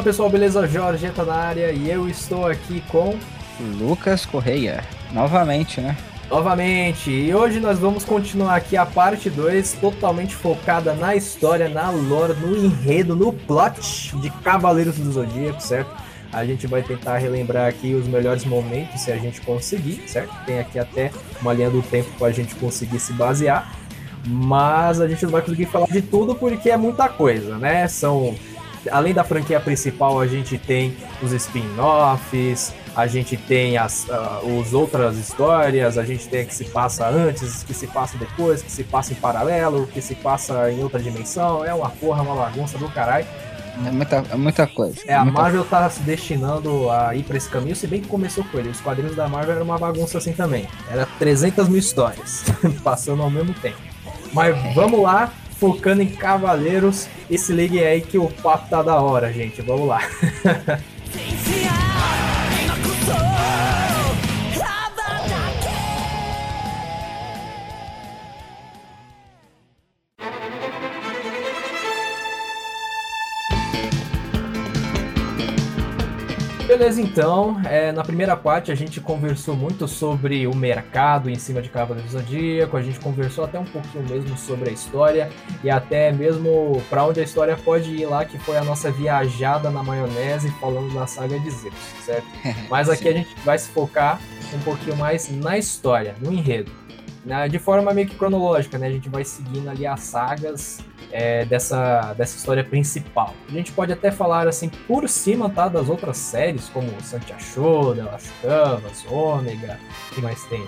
Fala pessoal, beleza? Jorge tá na área e eu estou aqui com Lucas Correia, novamente, né? Novamente, e hoje nós vamos continuar aqui a parte 2, totalmente focada na história, na lore, no enredo, no plot de Cavaleiros do Zodíaco, certo? A gente vai tentar relembrar aqui os melhores momentos, se a gente conseguir, certo? Tem aqui até uma linha do tempo para a gente conseguir se basear, mas a gente não vai conseguir falar de tudo porque é muita coisa, né? São além da franquia principal, a gente tem os spin-offs, a gente tem as uh, os outras histórias, a gente tem a que se passa antes, que se passa depois, que se passa em paralelo, que se passa em outra dimensão. É uma porra, uma bagunça do caralho. É muita, é muita coisa. É, a muita... Marvel tá se destinando a ir pra esse caminho, se bem que começou com ele. Os quadrinhos da Marvel era uma bagunça assim também. Era 300 mil histórias, passando ao mesmo tempo. Mas vamos lá, focando em Cavaleiros. E se ligue aí que o papo tá da hora, gente. Vamos lá. Beleza, então, é, na primeira parte a gente conversou muito sobre o mercado em cima de Cavaleiros do Zodíaco, a gente conversou até um pouquinho mesmo sobre a história e até mesmo para onde a história pode ir lá, que foi a nossa viajada na maionese falando da saga de Zeus, certo? Mas aqui a gente vai se focar um pouquinho mais na história, no enredo. De forma meio que cronológica, né? A gente vai seguindo ali as sagas é, dessa, dessa história principal. A gente pode até falar assim por cima tá, das outras séries, como Santia Shoda, Las Cavas, Ômega, que mais tem?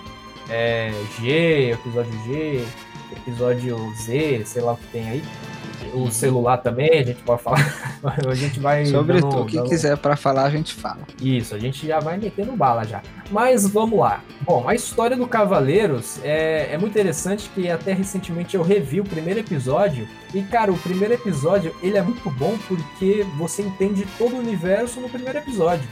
É, G, episódio G, episódio Z, sei lá o que tem aí o celular também, a gente pode falar. a gente vai. Sobre dando, o que dando... quiser para falar, a gente fala. Isso, a gente já vai metendo bala já. Mas vamos lá. Bom, a história do Cavaleiros é, é muito interessante que até recentemente eu revi o primeiro episódio. E, cara, o primeiro episódio ele é muito bom porque você entende todo o universo no primeiro episódio.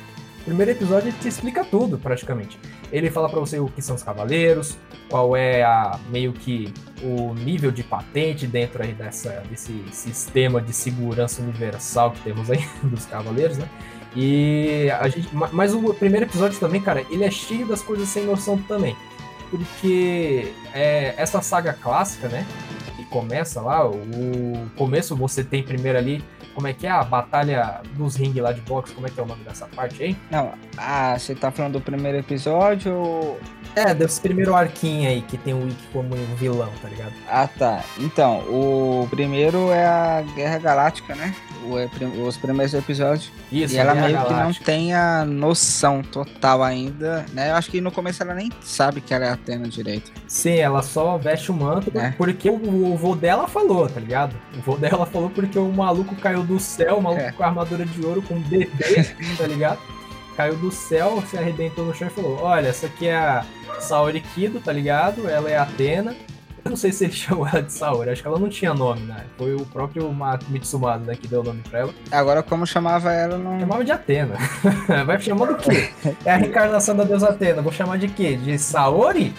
Primeiro episódio te explica tudo, praticamente. Ele fala para você o que são os cavaleiros, qual é a meio que o nível de patente dentro aí dessa, desse sistema de segurança universal que temos aí dos cavaleiros, né? E a gente, mas o primeiro episódio também, cara, ele é cheio das coisas sem noção também, porque é, essa saga clássica, né? Que começa lá, o começo você tem primeiro ali como é que é a batalha dos ringue lá de boxe? Como é que é o nome dessa parte aí? Não, ah, você tá falando do primeiro episódio ou... É, desse primeiro arquinho aí que tem o Wiki como um vilão, tá ligado? Ah, tá. Então, o primeiro é a Guerra Galáctica, né? Os primeiros episódios. Isso, e ela meio Galáctica. que não tem a noção total ainda, né? Eu acho que no começo ela nem sabe que ela é Atena direito. Sim, ela só veste o manto é. porque o, o vô dela falou, tá ligado? O vô dela falou porque o maluco caiu do céu, o maluco é. com a armadura de ouro, com um bebê, tá ligado? Caiu do céu, se arrebentou no chão e falou: Olha, essa aqui é a Saori Kido, tá ligado? Ela é a Atena. Eu não sei se ele chamou ela de Saori, acho que ela não tinha nome, né? Foi o próprio Mitsumasa, né, que deu o nome pra ela. Agora, como chamava ela, não. Chamava de Atena. Vai chamar do quê? É a reencarnação da deusa Atena. Vou chamar de quê? De Saori?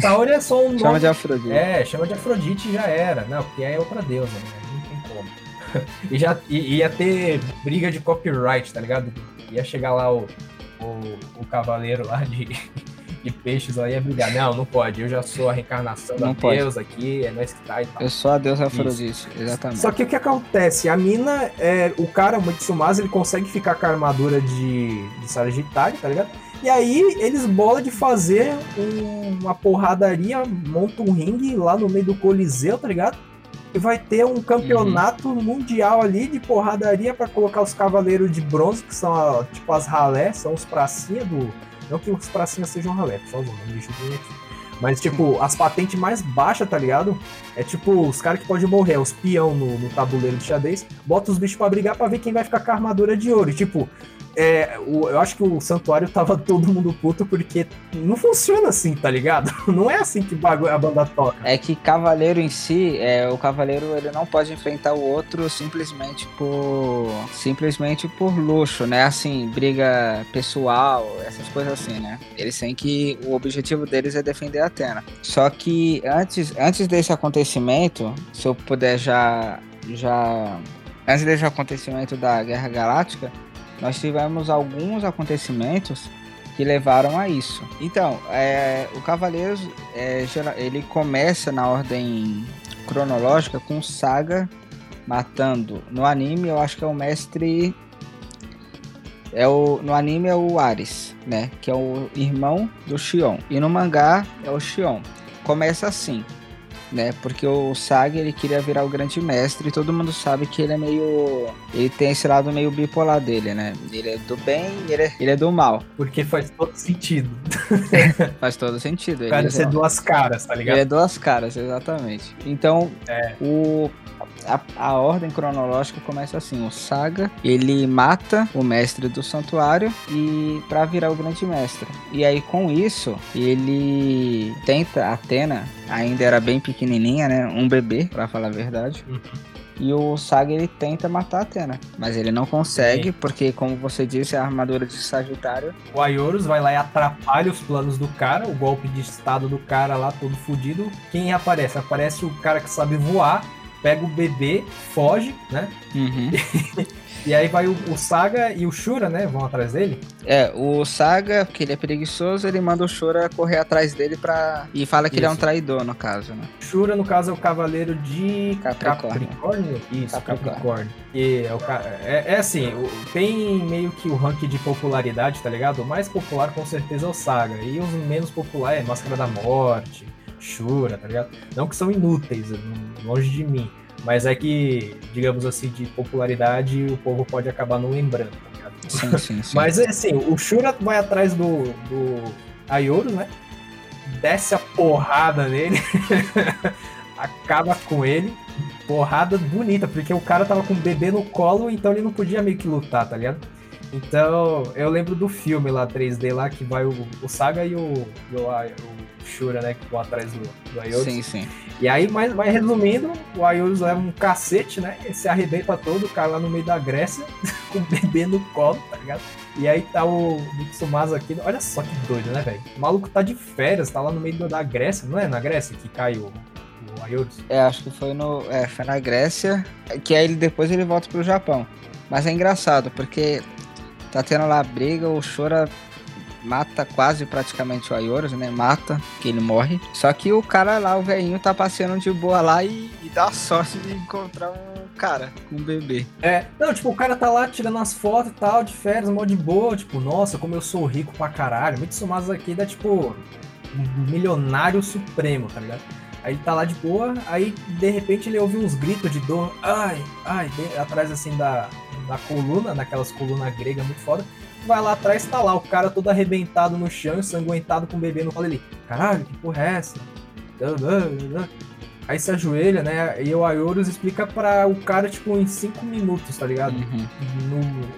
Saori é só um nome. Chama de Afrodite. É, chama de Afrodite e já era. Não, porque é outra deusa, né? Não tem como. e já e, ia ter briga de copyright, tá ligado? Ia chegar lá o, o, o cavaleiro lá de de peixes aí é brigar. Não, não pode. Eu já sou a reencarnação não da pode. deusa aqui, é nós que tá e tal. Eu sou a deusa Afrodite, exatamente. Só que o que acontece? A mina, é, o cara, o Mitsumasa, ele consegue ficar com a armadura de, de Sagitário, tá ligado? E aí eles bolam de fazer um, uma porradaria, monta um ringue lá no meio do Coliseu, tá ligado? E vai ter um campeonato uhum. mundial ali de porradaria para colocar os cavaleiros de bronze, que são tipo as ralé, são os pracinha do, não que os pracinhas sejam ralé, por favor, não deixa eu aqui. Mas, tipo, as patentes mais baixas, tá ligado? É tipo, os caras que podem morrer, os peão no, no tabuleiro de xadrez, bota os bichos pra brigar pra ver quem vai ficar com a armadura de ouro. E, tipo, é, o, eu acho que o santuário tava todo mundo puto porque não funciona assim, tá ligado? Não é assim que a banda toca. É que cavaleiro em si, é, o cavaleiro ele não pode enfrentar o outro simplesmente por simplesmente por luxo, né? Assim, briga pessoal, essas coisas assim, né? Eles têm que o objetivo deles é defender a Atena. Só que antes antes desse acontecimento, se eu puder já já antes desse acontecimento da Guerra Galáctica, nós tivemos alguns acontecimentos que levaram a isso. Então, é, o Cavaleiros, é, ele começa na ordem cronológica com Saga matando. No anime, eu acho que é o mestre. É o, no anime é o Ares, né? Que é o irmão do Shion. E no mangá é o Shion. Começa assim né? Porque o Sag ele queria virar o grande mestre e todo mundo sabe que ele é meio. Ele tem esse lado meio bipolar dele, né? Ele é do bem e ele, é, ele é do mal. Porque faz todo sentido. faz todo sentido. O cara ser duas caras, tá ligado? Ele é duas caras, exatamente. Então, é. o, a, a, ordem cronológica começa assim: o Saga ele mata o mestre do santuário e para virar o grande mestre. E aí com isso ele tenta Atena ainda era bem pequenininha, né? Um bebê, para falar a verdade. Uhum. E o Saga ele tenta matar a Atena, mas ele não consegue, Sim. porque, como você disse, é a armadura de Sagitário. O Ayorus vai lá e atrapalha os planos do cara, o golpe de estado do cara lá, todo fudido. Quem aparece? Aparece o cara que sabe voar, pega o bebê, foge, né? Uhum. E aí vai o, o, Saga e o Shura, né? Vão atrás dele. É, o Saga, porque ele é preguiçoso, ele manda o Shura correr atrás dele pra. E fala que Isso. ele é um traidor, no caso, né? Shura, no caso, é o cavaleiro de Capricórnio. Capricórnio? Isso, Capricórnio. Capricórnio. E é, o, é, é assim, tem meio que o ranking de popularidade, tá ligado? O mais popular com certeza é o Saga. E os menos populares é Máscara da Morte, Shura, tá ligado? Não que são inúteis, longe de mim. Mas é que, digamos assim, de popularidade, o povo pode acabar não lembrando, tá ligado? Sim, sim, sim. Mas assim, o Shura vai atrás do, do Ayoru, né? Desce a porrada nele, acaba com ele. Porrada bonita, porque o cara tava com o bebê no colo, então ele não podia meio que lutar, tá ligado? Então, eu lembro do filme lá, 3D lá, que vai o, o Saga e o, o, o Shura, né, que vão atrás do, do Ayorus. Sim, sim. E aí, mas, mas resumindo, o Ayorus leva um cacete, né, e se arrebenta todo, o cara lá no meio da Grécia, com o bebê no colo, tá ligado? E aí tá o Mitsumasa aqui, olha só que doido, né, velho? O maluco tá de férias, tá lá no meio da Grécia, não é na Grécia que cai o, o Ayorus? É, acho que foi no, é, foi na Grécia, que aí ele, depois ele volta pro Japão. Mas é engraçado, porque Tá tendo lá briga, o Shora mata quase praticamente o Ayorus, né? Mata, que ele morre. Só que o cara lá, o velhinho, tá passeando de boa lá e, e dá sorte de encontrar um cara um bebê. É, não, tipo, o cara tá lá tirando as fotos e tal, de férias, mó de boa, tipo, nossa, como eu sou rico pra caralho. Mitsumasa aqui dá, tipo, um milionário supremo, tá ligado? Aí tá lá de boa, aí de repente ele ouve uns gritos de dor, ai, ai, atrás assim da, na coluna, naquelas colunas gregas muito foda. Vai lá atrás, tá lá o cara todo arrebentado no chão, ensanguentado com o bebê no colo ali. Caralho, que porra é essa? Aí se ajoelha, né? E o Ayorus explica para o cara, tipo, em cinco minutos, tá ligado? Uhum.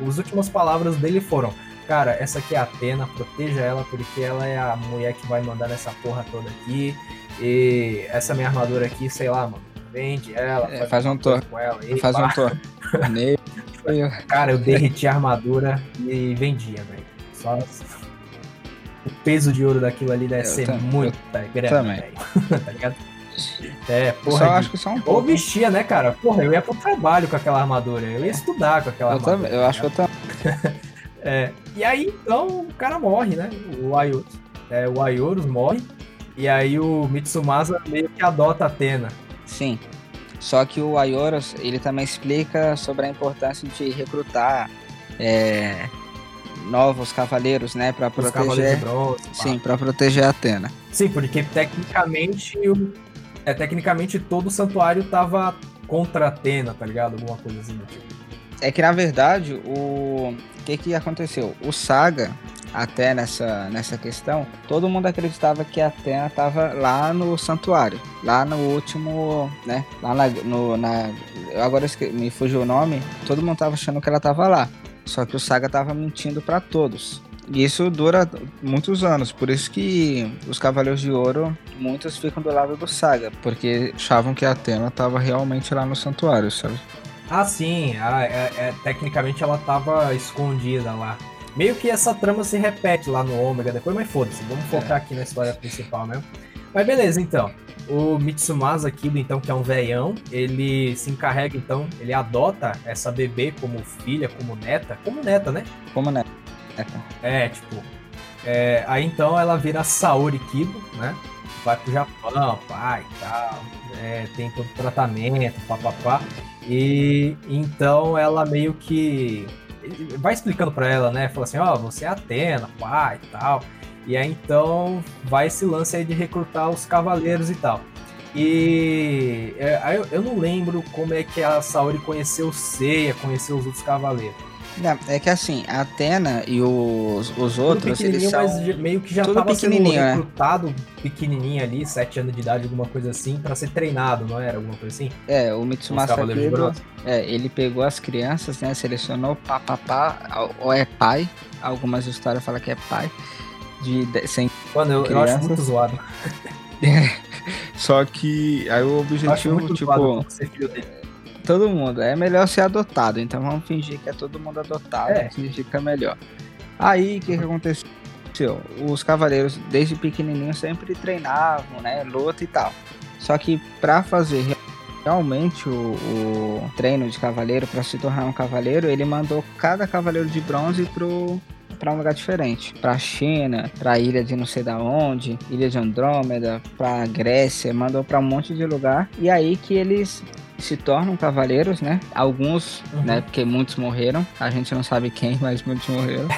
No, as últimas palavras dele foram: Cara, essa aqui é a Atena, proteja ela, porque ela é a mulher que vai mandar nessa porra toda aqui. E essa minha armadura aqui, sei lá, mano. Vende ela. É, faz, um e faz pá. um tour. Cara, eu derreti a armadura e vendia, velho. Só o peso de ouro daquilo ali deve eu ser tam, muito grande, velho. tá ligado? É, porra. Só acho que só um pouco. Ou vestia, né, cara? Porra, eu ia pro trabalho com aquela armadura. Eu ia estudar com aquela eu armadura. Também, eu acho que eu também. é, e aí, então, o cara morre, né? O Ayorus. É, o Ayorus morre. E aí o Mitsumasa meio que adota a Atena. Sim. Só que o Ayoras, ele também explica sobre a importância de recrutar é, novos cavaleiros, né, para proteger, bronze, sim, para proteger a Atena. Sim, porque tecnicamente o, é tecnicamente todo o santuário tava contra a Atena, tá ligado? Alguma coisa assim do tipo. É que na verdade o, o que que aconteceu? O Saga até nessa, nessa questão, todo mundo acreditava que a Atena estava lá no santuário, lá no último, né? Lá na, no, na agora me fugiu o nome. Todo mundo estava achando que ela estava lá. Só que o Saga estava mentindo para todos. E isso dura muitos anos, por isso que os Cavaleiros de Ouro, muitos ficam do lado do Saga, porque achavam que a Atena estava realmente lá no santuário, sabe? Ah, sim, ah, é, é, tecnicamente ela estava escondida lá. Meio que essa trama se repete lá no Ômega depois, mas foda-se, vamos focar é. aqui na história principal mesmo. Mas beleza, então. O Mitsumasa Kido, então, que é um velhão, ele se encarrega, então, ele adota essa bebê como filha, como neta. Como neta, né? Como neta. É, tipo. É, aí então ela vira Saori Kido, né? Vai pro Japão, pai e tal. É, tem todo o tratamento, papapá. E então ela meio que vai explicando para ela, né? Fala assim, ó, oh, você é Atena, pai e tal. E aí então vai esse lance aí de recrutar os cavaleiros e tal. E é, eu, eu não lembro como é que a Saori conheceu Seiya, conheceu os outros cavaleiros. Não, é que assim, a Atena e os, os outros, eles são... Mas meio que já tava sendo né? recrutado né? pequenininho ali, 7 anos de idade, alguma coisa assim, para ser treinado, não era? Alguma coisa assim? É, o Mitsumasa pegou, é, ele pegou as crianças, né, selecionou papapá, ou é pai, algumas histórias falam que é pai, de, de sem Mano, eu, eu acho muito zoado. Só que aí o objetivo, tipo todo mundo. É melhor ser adotado, então vamos fingir que é todo mundo adotado, é. significa melhor. Aí o que, que aconteceu? Os cavaleiros, desde pequenininho, sempre treinavam, né? Luta e tal. Só que para fazer realmente o, o, treino de cavaleiro, para se tornar um cavaleiro, ele mandou cada cavaleiro de bronze pro para um lugar diferente, para China, para ilha de não sei da onde, ilha de Andrômeda, para Grécia, mandou para um monte de lugar. E aí que eles se tornam cavaleiros, né? Alguns, uhum. né? Porque muitos morreram. A gente não sabe quem, mas muitos morreram.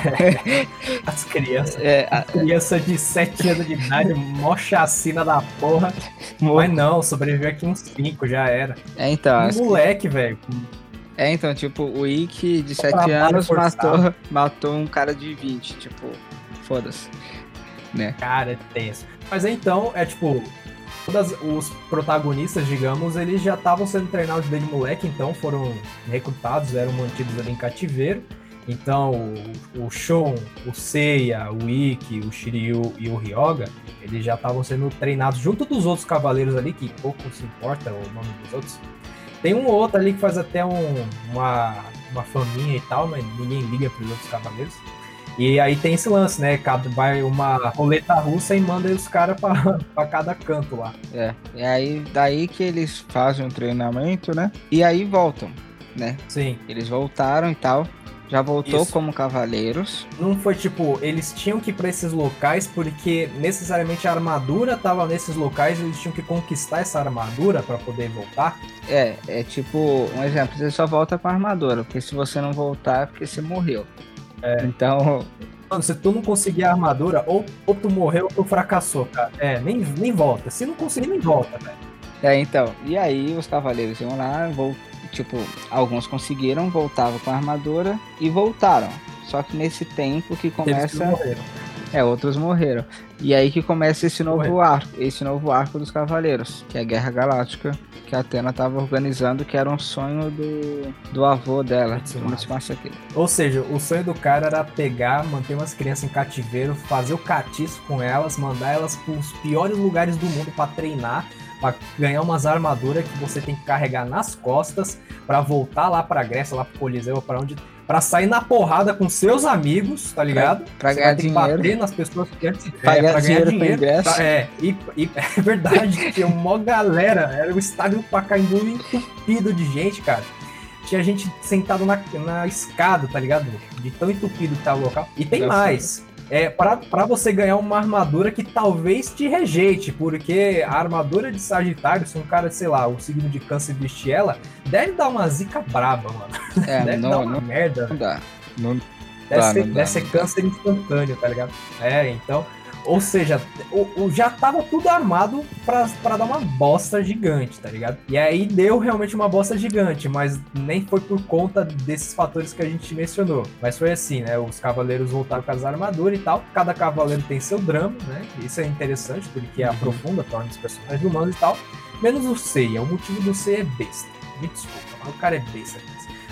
As crianças. É, a... Criança de 7 anos de idade, mó chacina da porra. Mas não, sobreviveu aqui uns 5, já era. É, então. Um moleque, velho. É, então, tipo, o Ikki de 7 anos matou, matou um cara de 20. Tipo, foda-se. Né? Cara, é tenso. Mas então, é tipo, todos os protagonistas, digamos, eles já estavam sendo treinados desde moleque, então foram recrutados, eram mantidos ali em cativeiro. Então, o, o Shon, o Seiya, o Ikki, o Shiryu e o Ryoga, eles já estavam sendo treinados junto dos outros cavaleiros ali, que pouco se importa o nome dos outros. Tem um outro ali que faz até um, uma, uma faminha e tal, mas ninguém liga para os outros cavaleiros. E aí tem esse lance, né? Vai uma roleta russa e manda os caras para cada canto lá. É, e aí daí que eles fazem um treinamento, né? E aí voltam, né? Sim. Eles voltaram e tal. Já voltou Isso. como cavaleiros. Não foi tipo, eles tinham que ir pra esses locais porque necessariamente a armadura tava nesses locais, eles tinham que conquistar essa armadura para poder voltar. É, é tipo, um exemplo, você só volta com a armadura, porque se você não voltar é porque você morreu. É. Então. Mano, se tu não conseguir a armadura, ou, ou tu morreu ou tu fracassou, cara. É, nem, nem volta. Se não conseguir, nem volta, velho. É, então. E aí os cavaleiros iam lá, vou, tipo, alguns conseguiram, voltavam com a armadura e voltaram. Só que nesse tempo que começa. É, outros morreram. E aí que começa esse novo Morreu. arco, esse novo arco dos Cavaleiros, que é a Guerra Galáctica, que a Atena estava organizando, que era um sonho do, do avô dela, aqui. Ou seja, o sonho do cara era pegar, manter umas crianças em cativeiro, fazer o catiço com elas, mandar elas para os piores lugares do mundo para treinar, para ganhar umas armaduras que você tem que carregar nas costas para voltar lá para Grécia, lá para Coliseu, para onde para sair na porrada com seus amigos, tá ligado? Pra, pra ganhar dinheiro. bater nas pessoas que antes pra, é, pra ganhar dinheiro. Pra, é, e, e, é verdade, tinha uma galera, era o estádio Pacaembu entupido de gente, cara. Tinha gente sentado na, na escada, tá ligado? De tão entupido que tava o local. E tem mais é para você ganhar uma armadura que talvez te rejeite, porque a armadura de Sagitário, se um cara, sei lá, o signo de câncer vestir ela, deve dar uma zica braba, mano. É, deve não, dar uma não, merda. Não dá. Não deve dá, ser, não deve ser câncer instantâneo, tá ligado? É, então. Ou seja, o, o já tava tudo armado para dar uma bosta gigante, tá ligado? E aí deu realmente uma bosta gigante, mas nem foi por conta desses fatores que a gente mencionou. Mas foi assim, né? Os cavaleiros voltaram com as armaduras e tal. Cada cavaleiro tem seu drama, né? Isso é interessante, porque uhum. aprofunda, torna os personagens humanos e tal. Menos o Seiya. O motivo do Seiya é besta. Me desculpa, mas o cara é besta.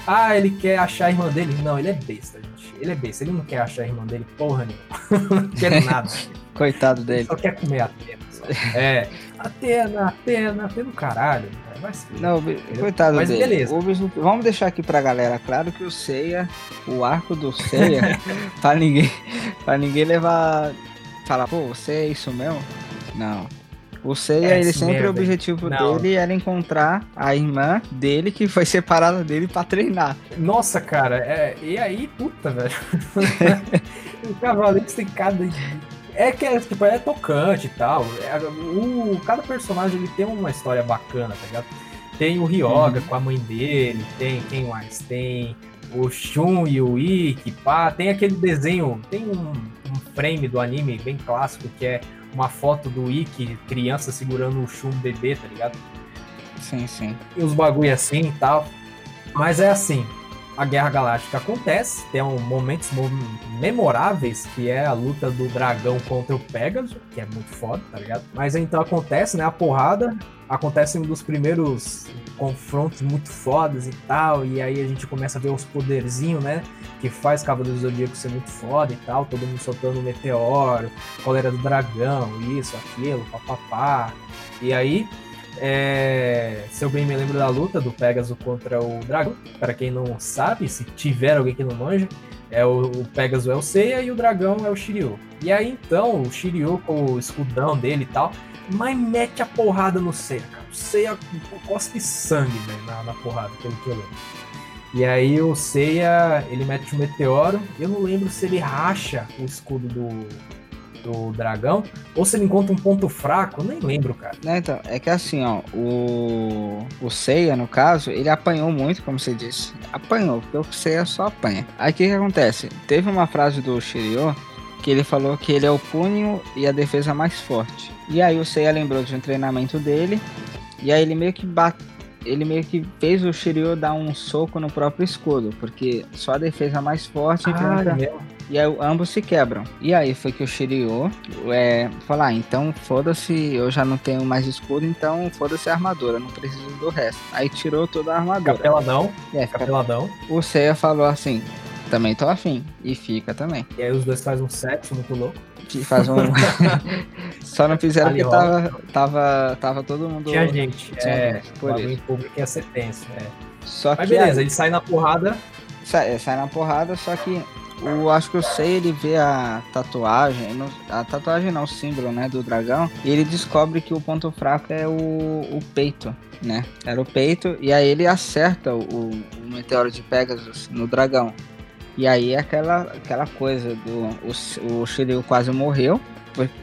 Ah, ele quer achar a irmã dele? Não, ele é besta, gente. Ele é besta. Ele não quer achar a irmã dele porra nenhuma. não quer nada. Coitado dele. Ele só quer comer Atena. Só. É. Atena, Atena, Atena, caralho. Vai ser, não, coitado Mas dele. beleza. vamos deixar aqui pra galera claro que o Seiya, o arco do Seiya, pra ninguém, pra ninguém levar. Falar, pô, você é isso mesmo? Não. O Seiya, É, ele sempre, mesmo, o objetivo Não. dele era encontrar a irmã dele que foi separada dele pra treinar. Nossa, cara, é, e aí, puta, velho. o Cavaleiros tem cada. É que é, tipo, é tocante e tal. É, o, cada personagem ele tem uma história bacana, tá ligado? Tem o Ryoga com a mãe dele, tem quem mais? Tem o Shun e o Ikki, pá. Tem aquele desenho, tem um, um frame do anime bem clássico que é uma foto do Ikki, criança segurando o Shun bebê, tá ligado? Sim, sim. e os bagulho assim e tal. Mas é assim, a Guerra Galáctica acontece, tem um, momentos mo- memoráveis, que é a luta do dragão contra o Pegasus, que é muito foda, tá ligado? Mas então acontece, né, a porrada, acontece um dos primeiros confrontos muito fodas e tal, e aí a gente começa a ver os poderzinhos, né, que faz Cavaleiros do Zodíaco ser muito foda e tal, todo mundo soltando meteoro, cólera do dragão, isso, aquilo, papapá. E aí, é, se eu bem me lembro da luta do Pegasus contra o Dragão, para quem não sabe, se tiver alguém que não manja, é o, o Pegasus é o Seiya e o Dragão é o Shiryu. E aí então, o Shiryu com o escudão dele e tal, mas mete a porrada no Seiya, cara. O Seiya cospe sangue, na, na porrada, pelo que eu lembro. E aí o Seiya, ele mete o meteoro, eu não lembro se ele racha o escudo do, do dragão, ou se ele encontra um ponto fraco, nem lembro, cara. Né, então, é que assim, ó, o, o Seiya, no caso, ele apanhou muito, como você disse. Apanhou, porque o Seiya só apanha. Aí o que que acontece? Teve uma frase do Shiryu que ele falou que ele é o punho e a defesa mais forte. E aí o Seiya lembrou de um treinamento dele, e aí ele meio que bate, ele meio que fez o Shiryu dar um soco no próprio escudo, porque só a defesa mais forte Ah, enfrenta- é? E aí ambos se quebram. E aí foi que o Shiryu é, falar, ah, então foda-se, eu já não tenho mais escudo, então foda-se a armadura, não preciso do resto. Aí tirou toda a armadura. Capeladão, É, capeladão. o Seiya falou assim, também tô afim. E fica também. E aí os dois fazem um sexo muito louco. Faz um... Só não fizeram porque rola. tava, tava, tava todo mundo... Tinha gente. Tinha é, gente, o por isso. público ia ser tenso. É. Só Mas que beleza, ele sai na porrada. Sai, sai na porrada, só que o, acho que o Sei ele vê a tatuagem, a tatuagem não, o símbolo, né, do dragão, e ele descobre que o ponto fraco é o, o peito, né? Era o peito, e aí ele acerta o, o meteoro de Pegasus no dragão. E aí é aquela, aquela coisa do o, o Shiryu quase morreu.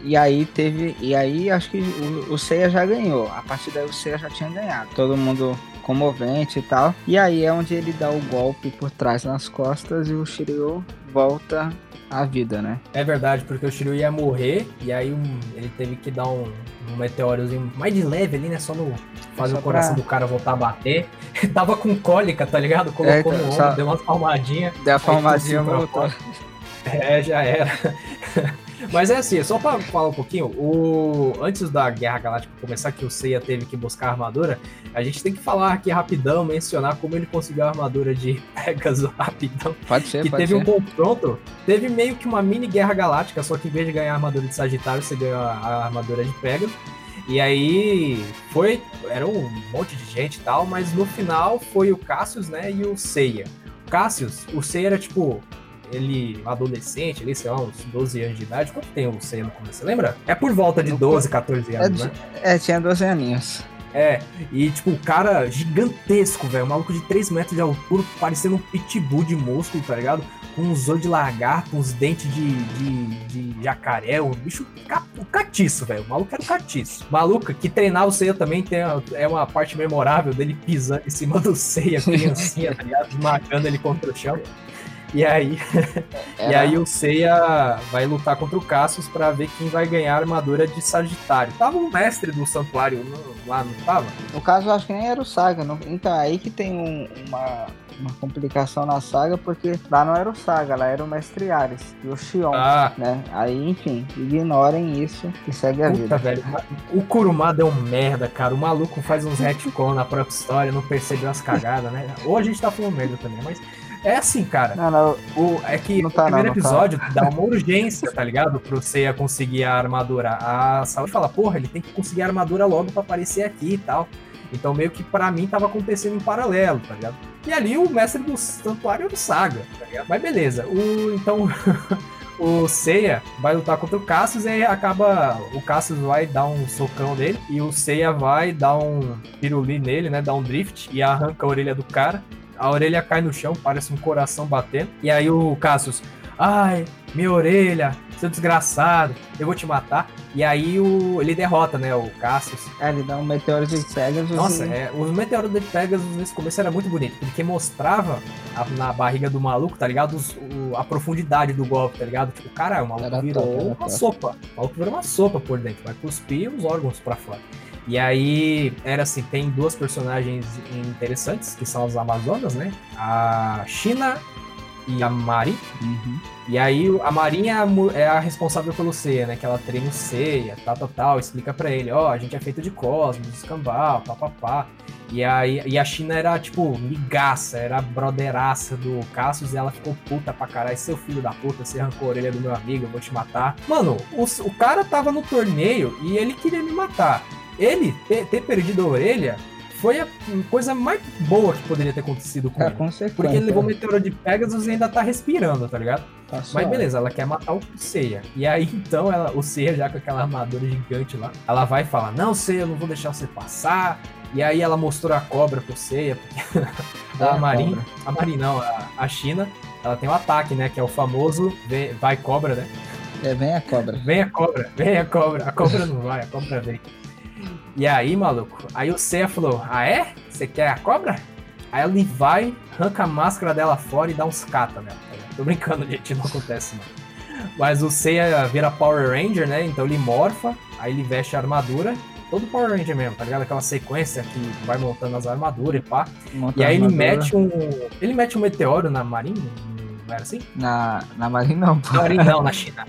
E aí teve. E aí acho que o, o Seiya já ganhou. A partir daí o Seiya já tinha ganhado. Todo mundo comovente e tal. E aí é onde ele dá o golpe por trás nas costas e o Shiryu volta à vida, né? É verdade, porque o Shiryu ia morrer. E aí um- ele teve que dar um, um meteorozinho mais de leve ali, né? Só no. Fazer Só o coração pra- do cara voltar a bater. Tava com cólica, tá ligado? Colocou É, então, no ombro, só- deu uma palmadinha. Deu a pra voltou. É, já era. Mas é assim, só pra falar um pouquinho, o... antes da Guerra Galáctica começar, que o Seiya teve que buscar a armadura, a gente tem que falar aqui rapidão, mencionar como ele conseguiu a armadura de Pegasus rapidão. Pode ser, que pode teve ser. um confronto, teve meio que uma mini Guerra Galáctica, só que em vez de ganhar a armadura de Sagitário, você ganhou a, armadura de Pegasus. E aí foi, era um monte de gente e tal, mas no final foi o Cassius, né, e o Seiya. Cassius, o Seiya era tipo, ele um adolescente, ali, sei lá, uns 12 anos de idade. Quanto tem o Seiya no começo? Você lembra? É por volta de No 12, 14 É, anos, de- né? é, tinha 12 aninhos. É, e tipo, o cara gigantesco, velho. Um maluco de 3 metros de altura, parecendo um pitbull de músculo, tá ligado? Com uns olhos de lagarto, uns dentes de, de, de jacaré, um bicho ca- o catiço, velho. O maluco era o catiço. Maluco que treinar o Seiya também tem a- é uma parte memorável dele pisando em cima do Seiya, criancinha, tá ligado? Esmagando ele contra o chão. E aí, e aí o Seiya vai lutar contra o Cassius pra ver quem vai ganhar a armadura de Sagitário. Tava o mestre do santuário lá, não tava? No caso, eu acho que nem era o Saga. não- Então, aí que tem um- uma, uma complicação na saga, porque lá não era o Saga, lá era o Mestre Ares e o Xion, Ah, né? Aí, enfim, ignorem isso e segue a puta, vida. velho. O Kurumada é um merda, cara. O maluco faz uns retcon na própria história, não percebeu as cagadas, né? Ou a gente tá falando merda também, mas é assim, cara. Não, não, O, é que Não tá, primeiro não, tá. episódio dá uma urgência, tá ligado? Pro Seiya conseguir a armadura. A Saúde fala, porra, ele tem que conseguir a armadura logo pra aparecer aqui e tal. Então meio que pra mim tava acontecendo em paralelo, tá ligado? E ali o mestre do santuário era o Saga, tá ligado? Mas beleza. O, então o Seiya vai lutar contra o Cassius e aí acaba. O Cassius vai dar um socão nele e o Seiya vai dar um piruli nele, né? Dar um drift e arranca a orelha do cara. A orelha cai no chão, parece um coração batendo. E aí o Cassius, ai, minha orelha, seu desgraçado, eu vou te matar. E aí o, ele derrota, né, o Cassius. É, ele dá um meteoro de Pegasus. Nossa, e... é, os meteoros de Pegasus nesse começo era muito bonito, porque mostrava a, na barriga do maluco, tá ligado? Os, o, a profundidade do golpe, tá ligado? Tipo, cara, o maluco era virou top, uma top. sopa. O maluco virou uma sopa por dentro, vai cuspir os órgãos pra fora. E aí, era assim, tem duas personagens interessantes, que são as Amazonas, né? A China e a Mari. Uhum. E aí a Marinha é a responsável pelo Seiya, né? Que ela treina o Seiya, tal, tal, tal. Explica pra ele, ó, oh, a gente é feito de cosmos, escambau, papapá. E aí e a China era, tipo, migaça, era brotheraça do Cassius e ela ficou puta pra caralho. Seu filho da puta, você arrancou a orelha do meu amigo, eu vou te matar. Mano, o, o cara tava no torneio e ele queria me matar. Ele ter, ter perdido a orelha foi a coisa mais boa que poderia ter acontecido com é, ele. Com certeza. Porque ele levou o meteoro de Pegasus e ainda tá respirando, tá ligado? Tá Mas beleza, ela quer matar o Seiya. E aí então ela, o Seiya já com aquela armadura gigante lá, ela vai falar: Não, Seiya, eu não vou deixar você passar. E aí ela mostrou a cobra pro Seiya, porque é, a Marin, a Marin não, a, a China, ela tem um ataque, né? Que é o famoso vai cobra, né? É, vem a cobra. Vem a cobra, vem a cobra. A cobra não vai, a cobra vem. E aí, maluco, aí o Seiya falou: Ah, é? Você quer a cobra? Aí ele vai, arranca a máscara dela fora e dá uns cata nela. Tá Tô brincando, gente, não acontece não. Mas o Seiya vira Power Ranger, né? Então ele morfa, aí ele veste a armadura. Todo Power Ranger mesmo, tá ligado? Aquela sequência que vai montando as armaduras e pá. Monta e aí ele mete um. Ele mete um meteoro na Marinha? Não era assim? Na, na Marinha não, pô. Na Marinha não, na China.